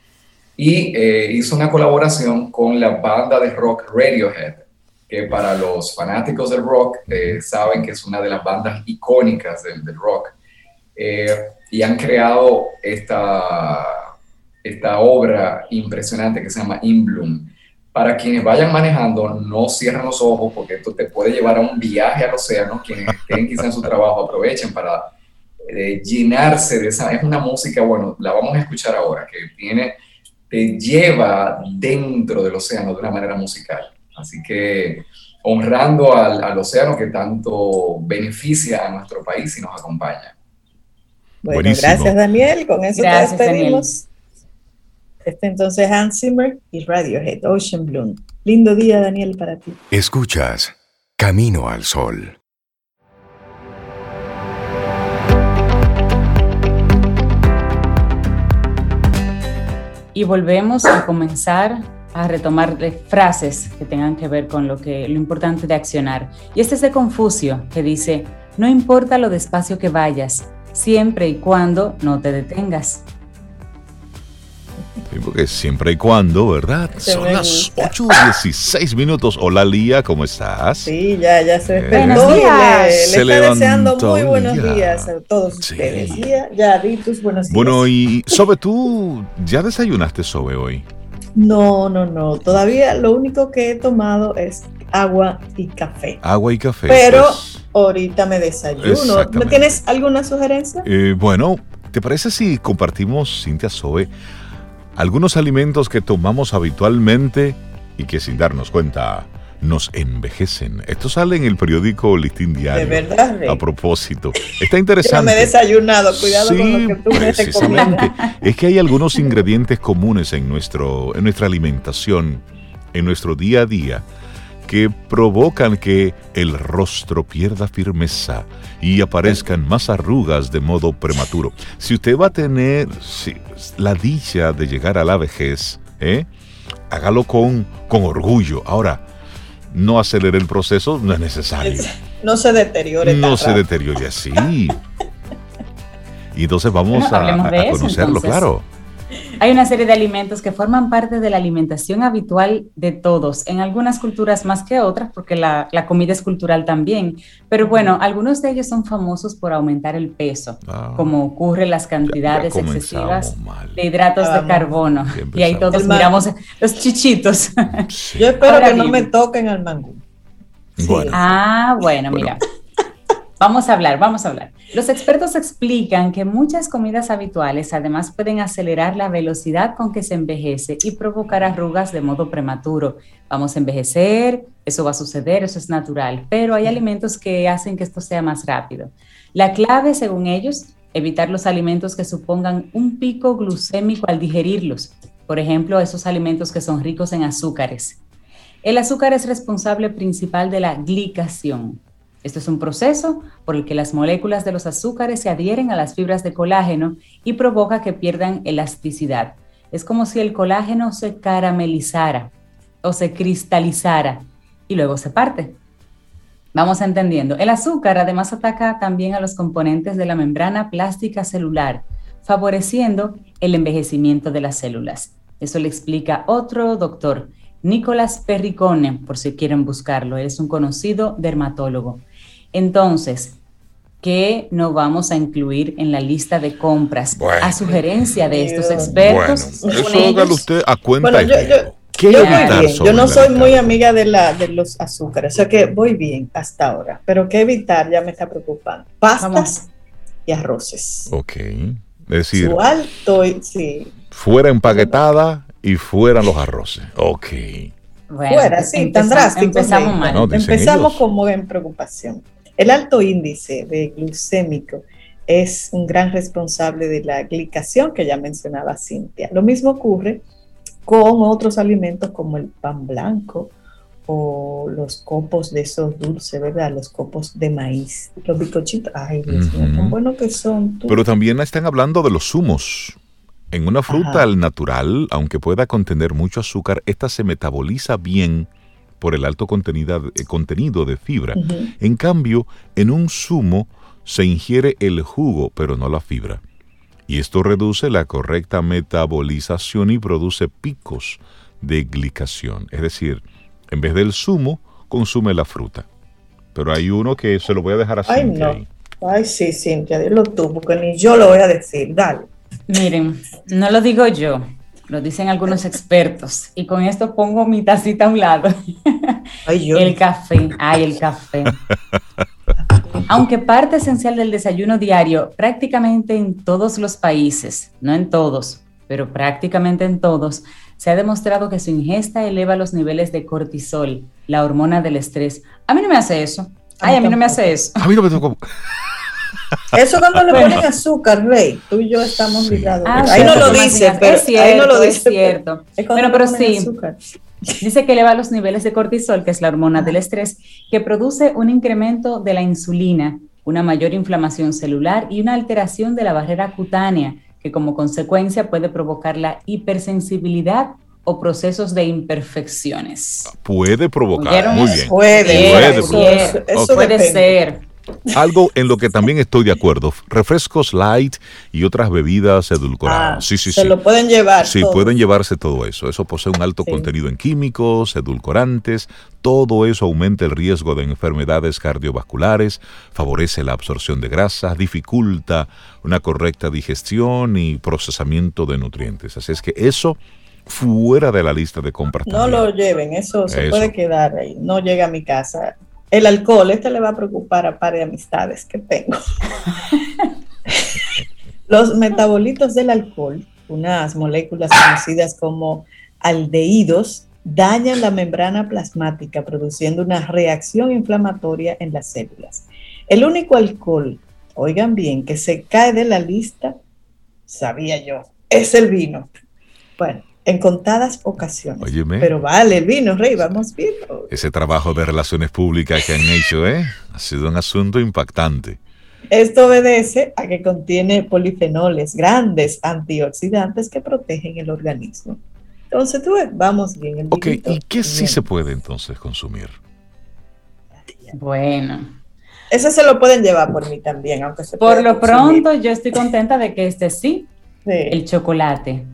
Y eh, hizo una colaboración con la banda de rock Radiohead, que para los fanáticos del rock saben que es una de las bandas icónicas del, del rock. y han creado esta esta obra impresionante que se llama In Bloom. Para quienes vayan manejando, no cierren los ojos porque esto te puede llevar a un viaje al océano. Quienes estén quizás en su trabajo, aprovechen para eh, llenarse de esa. Es una música, bueno, la vamos a escuchar ahora, que tiene, te lleva dentro del océano de una manera musical. Así que honrando al, al océano que tanto beneficia a nuestro país y nos acompaña. Bueno, gracias Daniel. Con eso gracias, te despedimos. Este entonces Hans Zimmer y Radiohead, Ocean Bloom. Lindo día, Daniel, para ti. Escuchas Camino al Sol. Y volvemos a comenzar a retomar frases que tengan que ver con lo, que, lo importante de accionar. Y este es de Confucio, que dice, no importa lo despacio que vayas, siempre y cuando no te detengas porque siempre y cuando, ¿verdad? Son las 8.16 minutos. Hola Lía, ¿cómo estás? Sí, ya, ya se despertó. le, está deseando muy buenos días a todos ustedes. Ya, ya di tus buenos días. Bueno, y Sobe, ¿tú ya desayunaste Sobe hoy? No, no, no. Todavía lo único que he tomado es agua y café. Agua y café. Pero pues. ahorita me desayuno. ¿Me tienes alguna sugerencia? Eh, bueno, ¿te parece si compartimos, Cintia Sobe, algunos alimentos que tomamos habitualmente y que sin darnos cuenta nos envejecen. Esto sale en el periódico Listín Diario. De verdad. A propósito. Está interesante. Yo me he desayunado, cuidado con lo que tú precisamente. Es que hay algunos ingredientes comunes en, nuestro, en nuestra alimentación, en nuestro día a día, que provocan que el rostro pierda firmeza y aparezcan más arrugas de modo prematuro. Si usted va a tener la dicha de llegar a la vejez, ¿eh? hágalo con, con orgullo. Ahora, no acelere el proceso, no es necesario. No se deteriore. No se deteriore así. y entonces vamos a, conocerlo, claro. Hay una serie de alimentos que forman parte de la alimentación habitual de todos, en algunas culturas más que otras, porque la, comida es cultural también. Pero bueno, algunos de ellos son famosos por aumentar el peso, ah. como ocurre las cantidades excesivas de hidratos de carbono. Y ahí todos miramos los chichitos. Yo espero que no me toquen al mango. Ah, bueno, mira. Vamos a hablar, vamos a hablar. Los expertos explican que muchas comidas habituales además pueden acelerar la velocidad con que se envejece y provocar arrugas de modo prematuro. Vamos a envejecer, eso va a suceder, eso es natural, pero hay alimentos que hacen que esto sea más rápido. La clave, según ellos, evitar los alimentos que supongan un pico glucémico al digerirlos. Por ejemplo, esos alimentos que son ricos en azúcares. El azúcar es responsable principal de la glicación, esto es un proceso por el que las moléculas de los azúcares se adhieren a las fibras de colágeno y provoca que pierdan elasticidad. Es como si el colágeno se caramelizara o se cristalizara y luego se parte. Vamos entendiendo. El azúcar además ataca también a los componentes de la membrana plástica celular, favoreciendo el envejecimiento de las células. Eso le explica otro doctor, Nicolás Perricone, por si quieren buscarlo. Es un conocido dermatólogo. Entonces, ¿qué no vamos a incluir en la lista de compras? a sugerencia de estos expertos. Bueno, eso hágalo usted a cuenta. Bueno, yo, yo, no soy muy amiga de, la, de los azúcares, o sea que voy bien hasta ahora, pero ¿qué evitar? Ya me está preocupando. Pastas y arroces. Ok. Es decir, Su alto, sí. fuera empaquetada y fuera los arroces. Ok. fuera, sí, tan drástico. Empezamos mal. empezamos como en preocupación. El alto índice de glucémico es un gran responsable de la glicación que ya mencionaba Cintia. Lo mismo ocurre con otros alimentos como el pan blanco o los copos de esos dulces, ¿verdad? Los copos de maíz, los bicochitos. Ay, Dios mío, tan buenos que son. Pero también están hablando de los zumos. En una fruta al natural, aunque pueda contener mucho azúcar, esta se metaboliza bien por el alto contenido, eh, contenido de fibra. En cambio, en un zumo se ingiere el jugo, pero no la fibra y esto reduce la correcta metabolización y produce picos de glicación. Es decir, en vez del zumo, consume la fruta. Pero hay uno que se lo voy a dejar así. Ay, no. Ay, sí, Cintia, dilo tú, porque ni yo lo voy a decir. Dale. Miren, no lo digo yo, lo dicen algunos expertos. Y con esto pongo mi tacita a un lado. Ay, yo. El café. Ay, el café. Aunque parte esencial del desayuno diario, prácticamente en todos los países, no en todos, pero prácticamente en todos, se ha demostrado que su ingesta eleva los niveles de cortisol, la hormona del estrés. A mí no me hace eso. Ay, a mí no me hace eso. A mí no me tocó. Eso cuando le ponen azúcar, Rey, tú y yo estamos ligados. Ah, ahí no lo dice, pero es cierto, ahí no lo dice. Es cierto. Pero, pero sí. Azúcar. Dice que eleva los niveles de cortisol, que es la hormona del estrés, que produce un incremento de la insulina, una mayor inflamación celular y una alteración de la barrera cutánea, que como consecuencia puede provocar la hipersensibilidad o procesos de imperfecciones. Puede provocar, muy bien. Puede, puede, puede, eso, puede ser. Algo en lo que también estoy de acuerdo, refrescos light y otras bebidas edulcoradas. Ah, sí, sí, se lo pueden llevar. Sí, pueden llevarse todo eso. Eso posee un alto contenido en químicos, edulcorantes. Todo eso aumenta el riesgo de enfermedades cardiovasculares, favorece la absorción de grasas, dificulta una correcta digestión y procesamiento de nutrientes. Así es que eso fuera de la lista de compras. No lo lleven, eso se puede quedar ahí. No llega a mi casa el alcohol, este le va a preocupar a par de amistades que tengo. Los metabolitos del alcohol, unas moléculas conocidas como aldehídos, dañan la membrana plasmática produciendo una reacción inflamatoria en las células. El único alcohol, oigan bien, que se cae de la lista, sabía yo, es el vino. Bueno, en contadas ocasiones. Pero vale el vino, Rey, vamos bien. Ese trabajo de relaciones públicas que han hecho, ¿eh? Ha sido un asunto impactante. Esto obedece a que contiene polifenoles, grandes antioxidantes que protegen el organismo. Entonces, tú vamos bien. El ok, ¿y qué sí se puede entonces consumir? Bueno. Eso se lo pueden llevar por mí también, aunque se Por lo pronto, yo estoy contenta de que este sí. el chocolate.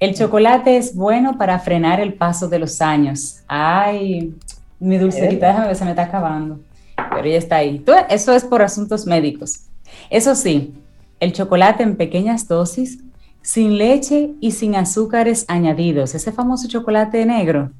El chocolate es bueno para frenar el paso de los años. Ay, mi dulcerita, déjame ver, se me está acabando. Pero ya está ahí. Eso es por asuntos médicos. Eso sí, el chocolate en pequeñas dosis, sin leche y sin azúcares añadidos. Ese famoso chocolate negro,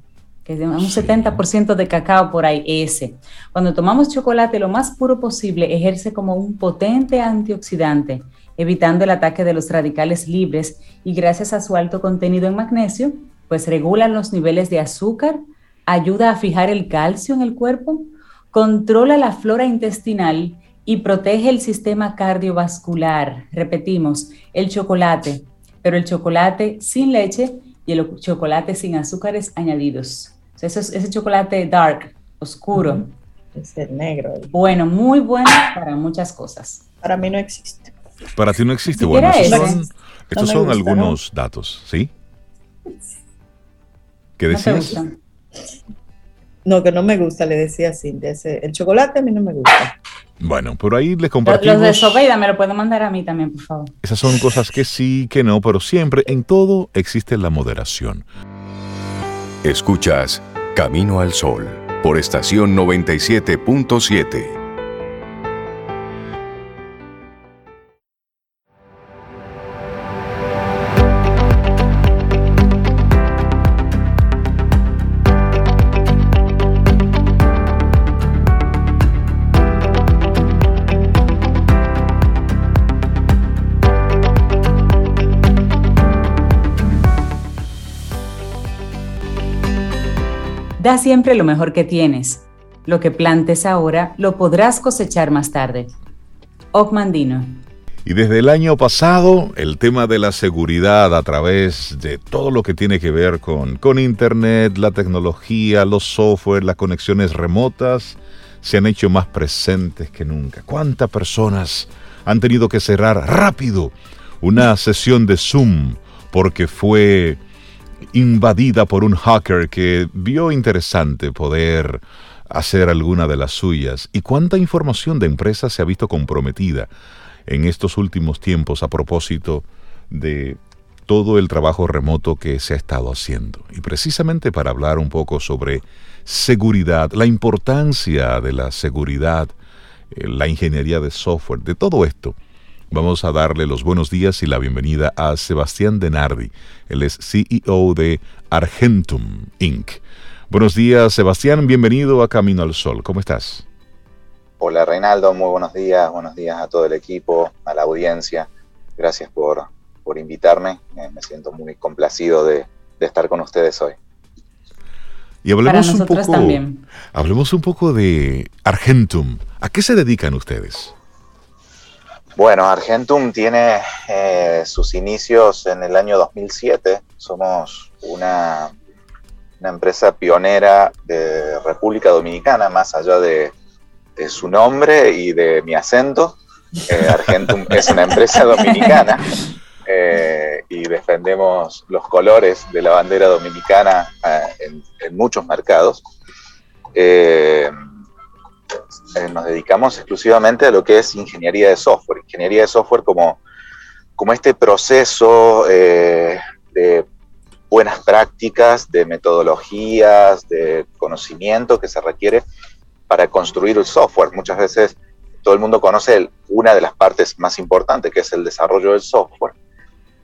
que es un 70% de cacao por ahí, ese. Cuando tomamos chocolate lo más puro posible, ejerce como un potente antioxidante evitando el ataque de los radicales libres y gracias a su alto contenido en magnesio, pues regulan los niveles de azúcar, ayuda a fijar el calcio en el cuerpo, controla la flora intestinal y protege el sistema cardiovascular. Repetimos, el chocolate, pero el chocolate sin leche y el chocolate sin azúcares añadidos. ese chocolate dark, oscuro. Es el negro. Bueno, muy bueno para muchas cosas. Para mí no existe. Para ti no existe. Bueno, estos son, algunos datos, ¿sí? ¿Qué decías? No, que no me gusta, le decía así. el chocolate a mí no me gusta. Bueno, por ahí les compartimos. Los de Sobeida me lo pueden mandar a mí también, por favor. Esas son cosas que sí, que no, pero siempre en todo existe la moderación. Escuchas Camino al Sol por estación 97.7. Da siempre lo mejor que tienes. Lo que plantes ahora lo podrás cosechar más tarde. Ocmandino. Y desde el año pasado, el tema de la seguridad a través de todo lo que tiene que ver con, con Internet, la tecnología, los software, las conexiones remotas, se han hecho más presentes que nunca. ¿Cuántas personas han tenido que cerrar rápido una sesión de Zoom porque fue invadida por un hacker que vio interesante poder hacer alguna de las suyas y cuánta información de empresas se ha visto comprometida en estos últimos tiempos a propósito de todo el trabajo remoto que se ha estado haciendo. Y precisamente para hablar un poco sobre seguridad, la importancia de la seguridad, eh, la ingeniería de software, de todo esto, Vamos a darle los buenos días y la bienvenida a Sebastián Denardi. Él es CEO de Argentum Inc. Buenos días, Sebastián. Bienvenido a Camino al Sol. ¿Cómo estás? Hola, Reinaldo. Muy buenos días. Buenos días a todo el equipo, a la audiencia. Gracias por, por invitarme. me siento muy complacido de, estar con ustedes hoy. Y hablemos un poco, también. Hablemos un poco de Argentum. ¿A qué se dedican ustedes? Bueno, Argentum tiene eh, sus inicios en el año 2007. Somos una, empresa pionera de República Dominicana, más allá de, su nombre y de mi acento. Eh, Argentum es una empresa dominicana eh, y defendemos los colores de la bandera dominicana en, en, muchos mercados. Eh, nos dedicamos exclusivamente a lo que es ingeniería de software. Ingeniería de software como, como este proceso eh, de buenas prácticas, de metodologías, de conocimiento que se requiere para construir el software. Muchas veces todo el mundo conoce una de las partes más importantes, que es el desarrollo del software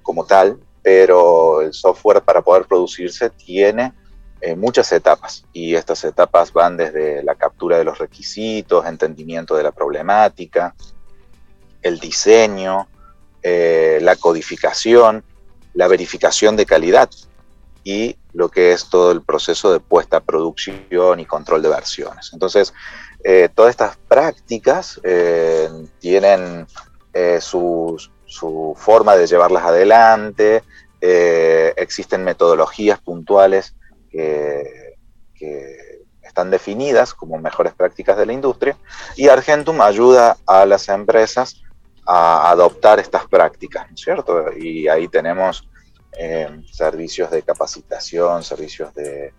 como tal, pero el software para poder producirse tiene eh, muchas etapas y estas etapas van desde la captura de los requisitos, entendimiento de la problemática, el diseño, eh, la codificación, la verificación de calidad y lo que es todo el proceso de puesta a producción y control de versiones. Entonces, eh, todas estas prácticas tienen su, su, forma de llevarlas adelante, existen metodologías puntuales que, están definidas como mejores prácticas de la industria y Argentum ayuda a las empresas a adoptar estas prácticas, ¿no es cierto? Y ahí tenemos eh, servicios de capacitación, servicios de,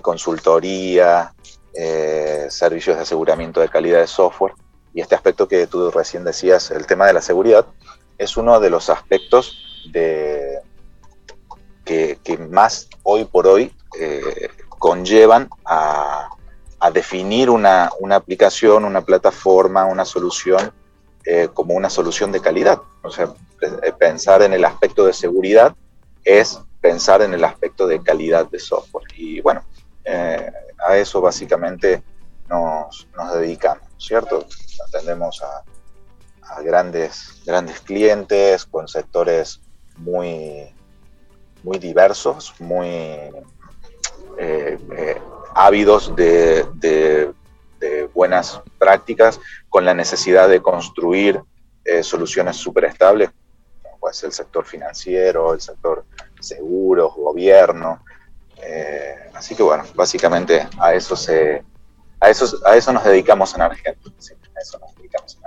consultoría, eh, servicios de aseguramiento de calidad de software. Y este aspecto que tú recién decías, el tema de la seguridad, es uno de los aspectos de, que, más hoy por hoy eh, conllevan a, definir una, aplicación, una plataforma, una solución eh, como una solución de calidad. O sea, eh, pensar en el aspecto de seguridad es pensar en el aspecto de calidad de software. Y bueno, a eso básicamente nos, dedicamos, ¿cierto? Atendemos a, a, grandes, grandes clientes con sectores muy, muy diversos, muy, eh, eh, ávidos de, buenas prácticas con la necesidad de construir eh, soluciones súper estables, pues el sector financiero, el sector seguros, gobierno. así que bueno, básicamente a eso se a eso, a eso nos dedicamos en Argentina. Eh,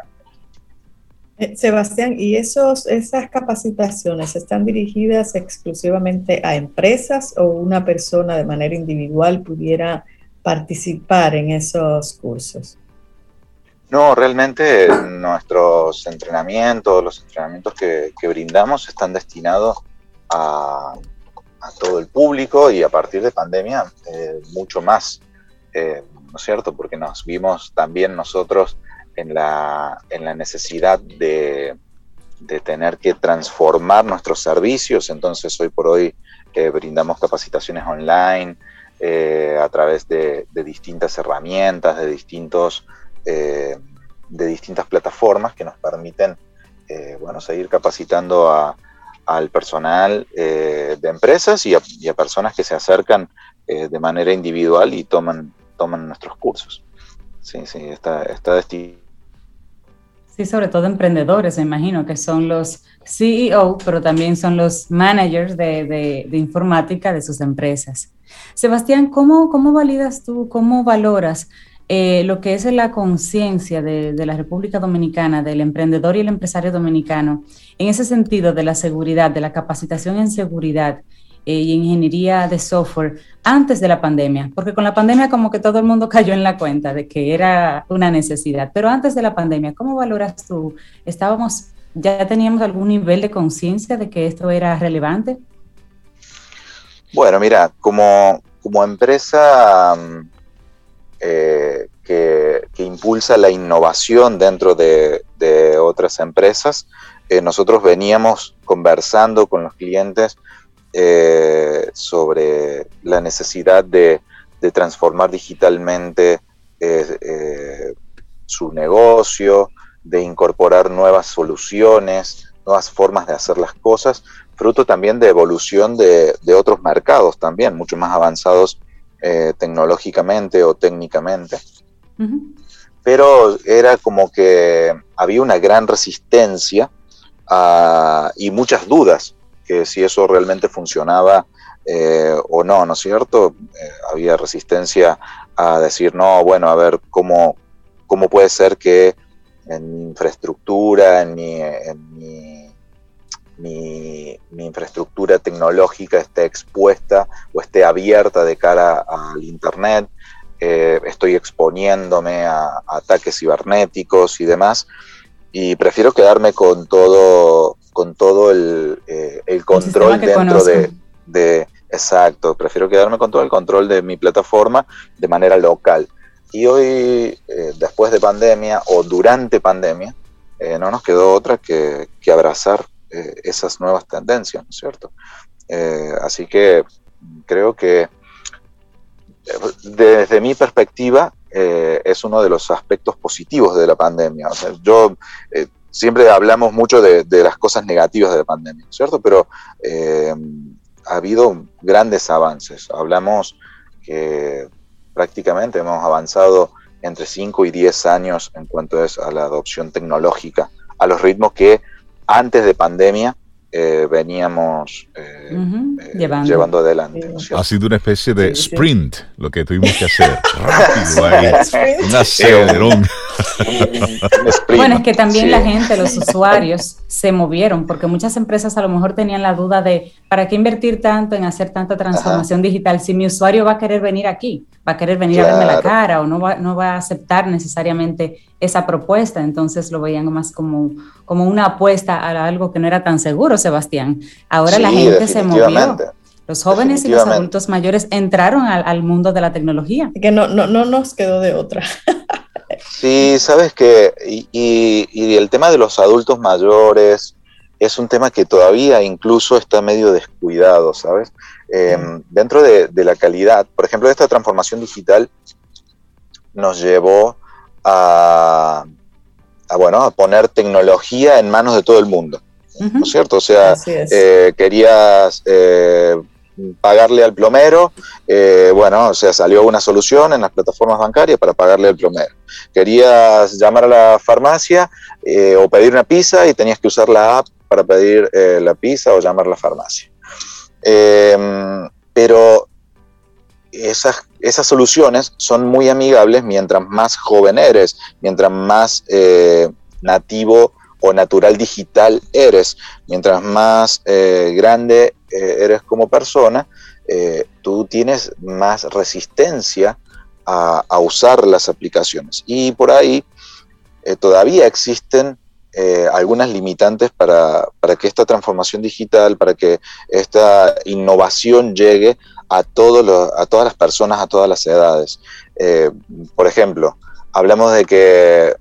Sebastián, ¿y esos, esas capacitaciones están dirigidas exclusivamente a empresas o una persona de manera individual pudiera participar en esos cursos? No, realmente nuestros entrenamientos, los entrenamientos que, brindamos están destinados a, todo el público y a partir de pandemia eh, mucho más, eh, ¿no es cierto? Porque nos vimos también nosotros en la, en la necesidad de, tener que transformar nuestros servicios, entonces hoy por hoy eh, brindamos capacitaciones online a través de, de, distintas herramientas, de distintos eh, de distintas plataformas que nos permiten eh, bueno, seguir capacitando al personal eh, de empresas y a, personas que se acercan de manera individual y toman, toman nuestros cursos. Sí, sí, está, está destinado. Sí, sobre todo emprendedores, me imagino, que son los CEO, pero también son los managers de, de, informática de sus empresas. Sebastián, ¿cómo, ¿cómo validas tú, cómo valoras eh, lo que es la conciencia de, la República Dominicana, del emprendedor y el empresario dominicano, en ese sentido de la seguridad, de la capacitación en seguridad eh, y ingeniería de software antes de la pandemia, porque con la pandemia como que todo el mundo cayó en la cuenta de que era una necesidad, pero antes de la pandemia, ¿cómo valoras tú? ¿Estábamos, ya teníamos algún nivel de conciencia de que esto era relevante? Bueno, mira, como, como empresa mm, eh, que, impulsa la innovación dentro de, otras empresas. Eh, nosotros veníamos conversando con los clientes eh, sobre la necesidad de, transformar digitalmente su negocio, de incorporar nuevas soluciones, nuevas formas de hacer las cosas, fruto también de evolución de, de otros mercados también, mucho más avanzados eh, tecnológicamente o técnicamente. Pero era como que había una gran resistencia ah, y muchas dudas que si eso realmente funcionaba eh, o no, ¿no es cierto? Eh, había resistencia a decir, no, bueno, a ver cómo, cómo puede ser que en mi infraestructura, en mi infraestructura tecnológica esté expuesta o esté abierta de cara al Internet, eh, estoy exponiéndome a, ataques cibernéticos y demás, y prefiero quedarme con todo, con todo el, eh, control dentro de, exacto, prefiero quedarme con todo el control de mi plataforma de manera local. Y hoy, eh, después de pandemia o durante pandemia, no nos quedó otra que, que abrazar eh, esas nuevas tendencias, ¿no es cierto? Eh, así que creo que eh, desde mi perspectiva es uno de los aspectos positivos de la pandemia. yo siempre hablamos mucho de, las cosas negativas de la pandemia, ¿cierto? Pero ha habido grandes avances. Hablamos que prácticamente hemos avanzado entre 5 y 10 años en cuanto a la adopción tecnológica, a los ritmos que antes de pandemia eh, veníamos eh, eh, llevando. adelante. Ha sido una especie de sprint lo que tuvimos que hacer. Rápido ahí. Un acelerón. bueno, es que también la gente, los usuarios, se movieron, porque muchas empresas a lo mejor tenían la duda de, ¿para qué invertir tanto en hacer tanta transformación digital si mi usuario va a querer venir aquí? ¿Va a querer venir a verme la cara o no va, no va a aceptar necesariamente esa propuesta? Entonces lo veían más como, como una apuesta a algo que no era tan seguro, Sebastián. Ahora la gente se movió. Los jóvenes y los adultos mayores entraron al, mundo de la tecnología. Que no, no, no nos quedó de otra. Sí, sabes que, y, el tema de los adultos mayores es un tema que todavía incluso está medio descuidado, ¿sabes? Em, dentro de, la calidad, por ejemplo, esta transformación digital nos llevó a, bueno, a poner tecnología en manos de todo el mundo, ¿no es cierto? O sea, eh, querías eh, pagarle al plomero, eh, bueno, o sea, salió una solución en las plataformas bancarias para pagarle al plomero. Querías llamar a la farmacia eh, o pedir una pizza y tenías que usar la app para pedir eh, la pizza o llamar a la farmacia. Em, pero esas, esas soluciones son muy amigables mientras más joven eres, mientras más nativo o natural digital eres. Mientras más eh, grande eh, eres como persona, eh, tú tienes más resistencia a, usar las aplicaciones. Y por ahí todavía existen algunas limitantes para, que esta transformación digital, para que esta innovación llegue a, a todas las personas, a todas las edades. por ejemplo, hablamos de que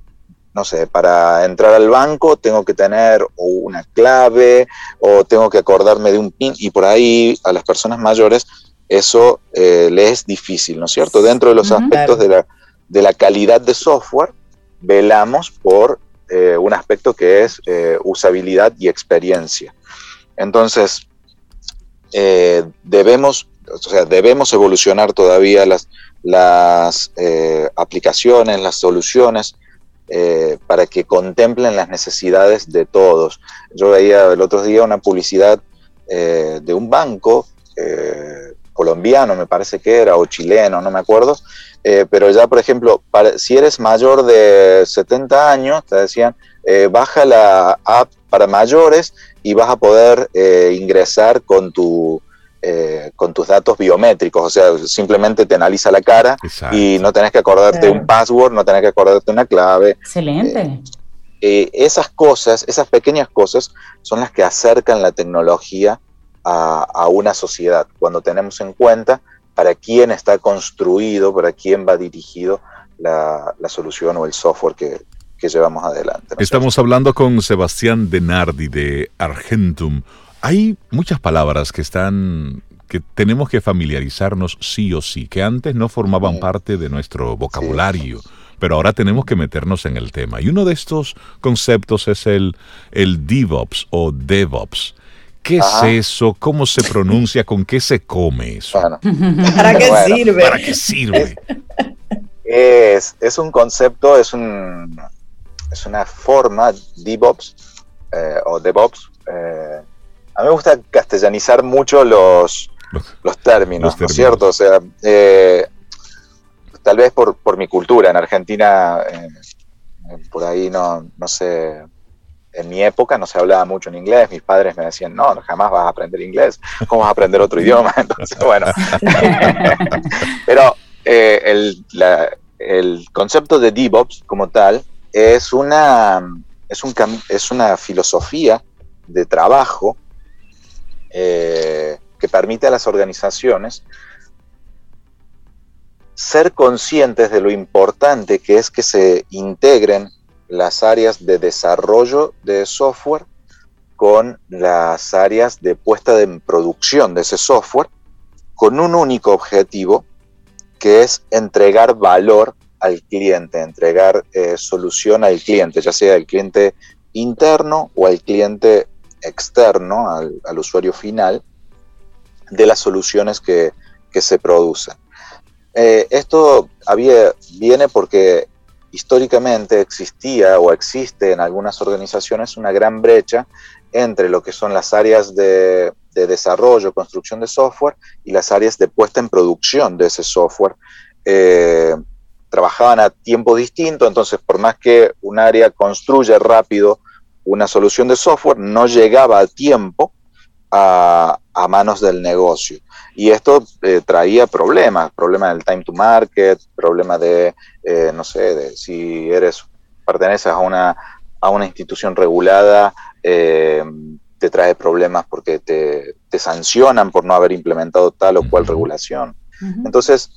no sé, para entrar al banco tengo que tener una clave o tengo que acordarme de un PIN y por ahí a las personas mayores eso eh, le es difícil, ¿no es cierto? Dentro de los aspectos de la, de la, calidad de software, velamos por eh, un aspecto que es eh, usabilidad y experiencia. Entonces, debemos, o sea, debemos evolucionar todavía las, las aplicaciones, las soluciones eh, para que contemplen las necesidades de todos. Yo veía el otro día una publicidad eh, de un banco eh, colombiano, me parece que era, o chileno, no me acuerdo, pero ya, por ejemplo, si eres mayor de 70 años, te decían, baja la app para mayores y vas a poder ingresar con tu eh, con tus datos biométricos, o sea, simplemente te analiza la cara y no tenés que acordarte un password, no tenés que acordarte una clave. Excelente. Eh, eh, esas cosas, esas pequeñas cosas son las que acercan la tecnología a, una sociedad, cuando tenemos en cuenta para quién está construido, para quién va dirigido la, solución o el software que, llevamos adelante. Estamos hablando con Sebastián Denardi de Argentum, hay muchas palabras que están que tenemos que familiarizarnos sí o sí, que antes no formaban parte de nuestro vocabulario, pero ahora tenemos que meternos en el tema. Y uno de estos conceptos es el, el DevOps o DevOps. ¿Qué es eso? ¿Cómo se pronuncia? ¿Con qué se come eso? ¿Para qué sirve? ¿Para qué sirve? Es, es un concepto, es, un, es una forma, DevOps eh, o DevOps, eh, a mí me gusta castellanizar mucho los, los, términos, ¿no es cierto? O sea, eh, tal vez por, mi cultura, en Argentina, eh, por ahí no, no sé, en mi época no se hablaba mucho en inglés, mis padres me decían, no, jamás vas a aprender inglés, ¿cómo vas a aprender otro idioma? Entonces, bueno, pero eh, el, el, concepto de DevOps como tal es una, es, un, es una filosofía de trabajo eh, que permite a las organizaciones ser conscientes de lo importante que es que se integren las áreas de desarrollo de software con las áreas de puesta en producción de ese software con un único objetivo que es entregar valor al cliente, entregar eh, solución al cliente, ya sea al cliente interno o al cliente externo al, usuario final de las soluciones que, se producen. Eh, esto viene porque históricamente existía o existe en algunas organizaciones una gran brecha entre lo que son las áreas de, desarrollo, construcción de software y las áreas de puesta en producción de ese software. Eh, trabajaban a tiempo distinto, entonces por más que un área construye rápido una solución de software no llegaba a tiempo a, manos del negocio. Y esto eh, traía problemas, problemas del time to market, problemas de, eh, no sé, de si eres, perteneces a una, a una institución regulada, eh, te trae problemas porque te, te, sancionan por no haber implementado tal o cual regulación. Entonces,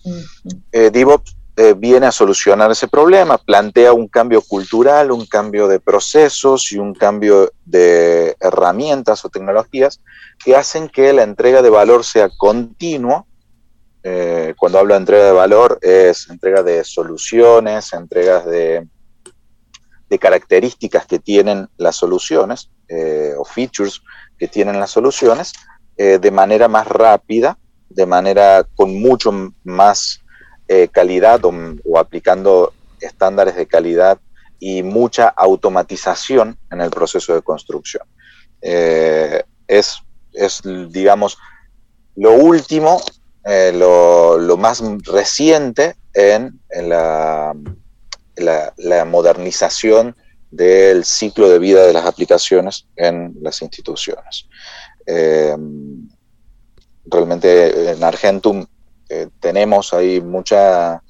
DevOps eh, viene a solucionar ese problema, plantea un cambio cultural, un cambio de procesos y un cambio de herramientas o tecnologías que hacen que la entrega de valor sea continua. Eh, cuando hablo de entrega de valor es entrega de soluciones, entregas de, características que tienen las soluciones eh, o features que tienen las soluciones de manera más rápida, de manera con mucho más eh, calidad o, aplicando estándares de calidad y mucha automatización en el proceso de construcción. Eh, es, es, digamos, lo último, eh, lo, más reciente en, la, la, modernización del ciclo de vida de las aplicaciones en las instituciones. realmente en Argentum eh, tenemos ahí mucha,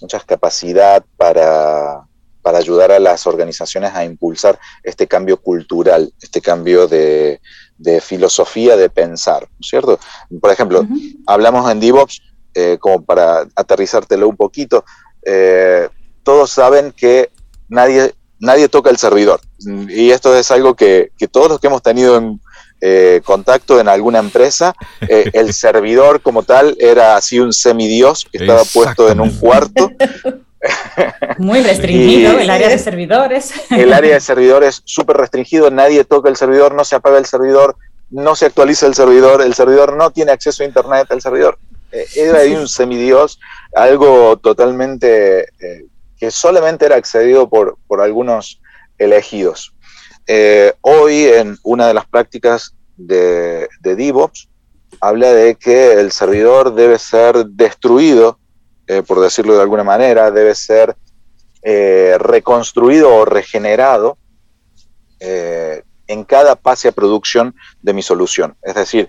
mucha capacidad para, para ayudar a las organizaciones a impulsar este cambio cultural, este cambio de, filosofía de pensar, ¿cierto? Por ejemplo, hablamos en DevOps, eh, como para aterrizártelo un poquito, eh, todos saben que nadie, nadie toca el servidor. Y esto es algo que, todos los que hemos tenido en, eh, contacto en alguna empresa, el servidor como tal era así un semidios que estaba puesto en un cuarto Muy restringido el área de servidores. El área de servidores súper restringido, nadie toca el servidor, no se apaga el servidor, no se actualiza el servidor, el servidor no tiene acceso a internet, el servidor eh, era ahí un semidios, algo totalmente eh, que solamente era accedido por, por algunos elegidos. Eh, hoy en una de las prácticas de, de DevOps habla de que el servidor debe ser destruido eh, por decirlo de alguna manera, debe ser eh, reconstruido o regenerado en cada pase a producción de mi solución. Es decir,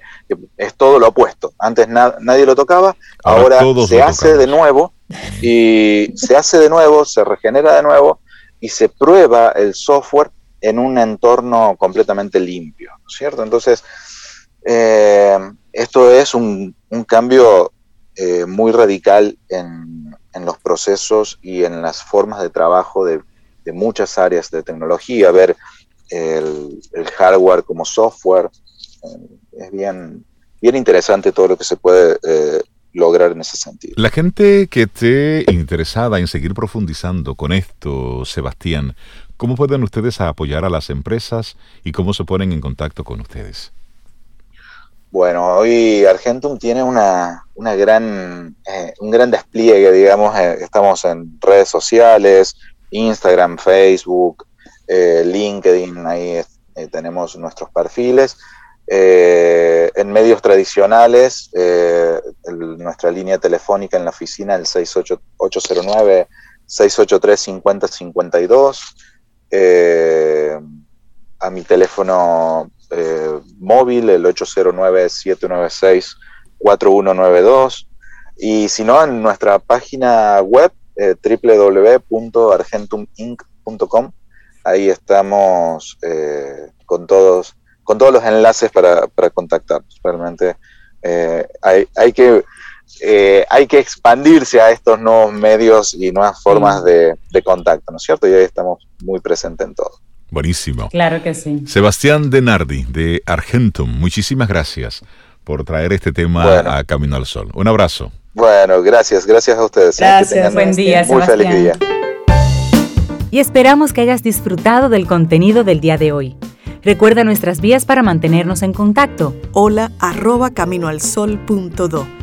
es todo lo opuesto. Antes nadie lo tocaba, ahora, se hace de nuevo y se hace de nuevo, se regenera de nuevo y se prueba el software en un entorno completamente limpio, ¿cierto? Entonces, esto es un, un cambio eh, muy radical en, los procesos y en las formas de trabajo de, muchas áreas de tecnología, ver el, hardware como software. Eh, es bien, bien interesante todo lo que se puede eh, lograr en ese sentido. La gente que esté interesada en seguir profundizando con esto, Sebastián, ¿cómo pueden ustedes apoyar a las empresas y cómo se ponen en contacto con ustedes? Bueno, hoy Argentum tiene una, gran, eh, un gran despliegue, digamos, eh, estamos en redes sociales, Instagram, Facebook, eh, LinkedIn, ahí tenemos nuestros perfiles. en medios tradicionales, nuestra línea telefónica en la oficina, el 6809-683-5052. a mi teléfono eh, móvil, el 809-796-4192. Y si no, en nuestra página web, eh, www.argentuminc.com, ahí estamos eh, con, todos, con todos los enlaces para, para contactarnos. Realmente hay, hay, que, hay que expandirse a estos nuevos medios y nuevas formas de, de contacto, ¿no es cierto? Y ahí estamos muy presentes en todo. Buenísimo. Claro que sí. Sebastián Denardi, de Argentum, muchísimas gracias por traer este tema a Camino al Sol. Un abrazo. Bueno, gracias, gracias a ustedes. Gracias, buen día. Muy feliz día. Y esperamos que hayas disfrutado del contenido del día de hoy. Recuerda nuestras vías para mantenernos en contacto. Hola arroba caminoalsol.do.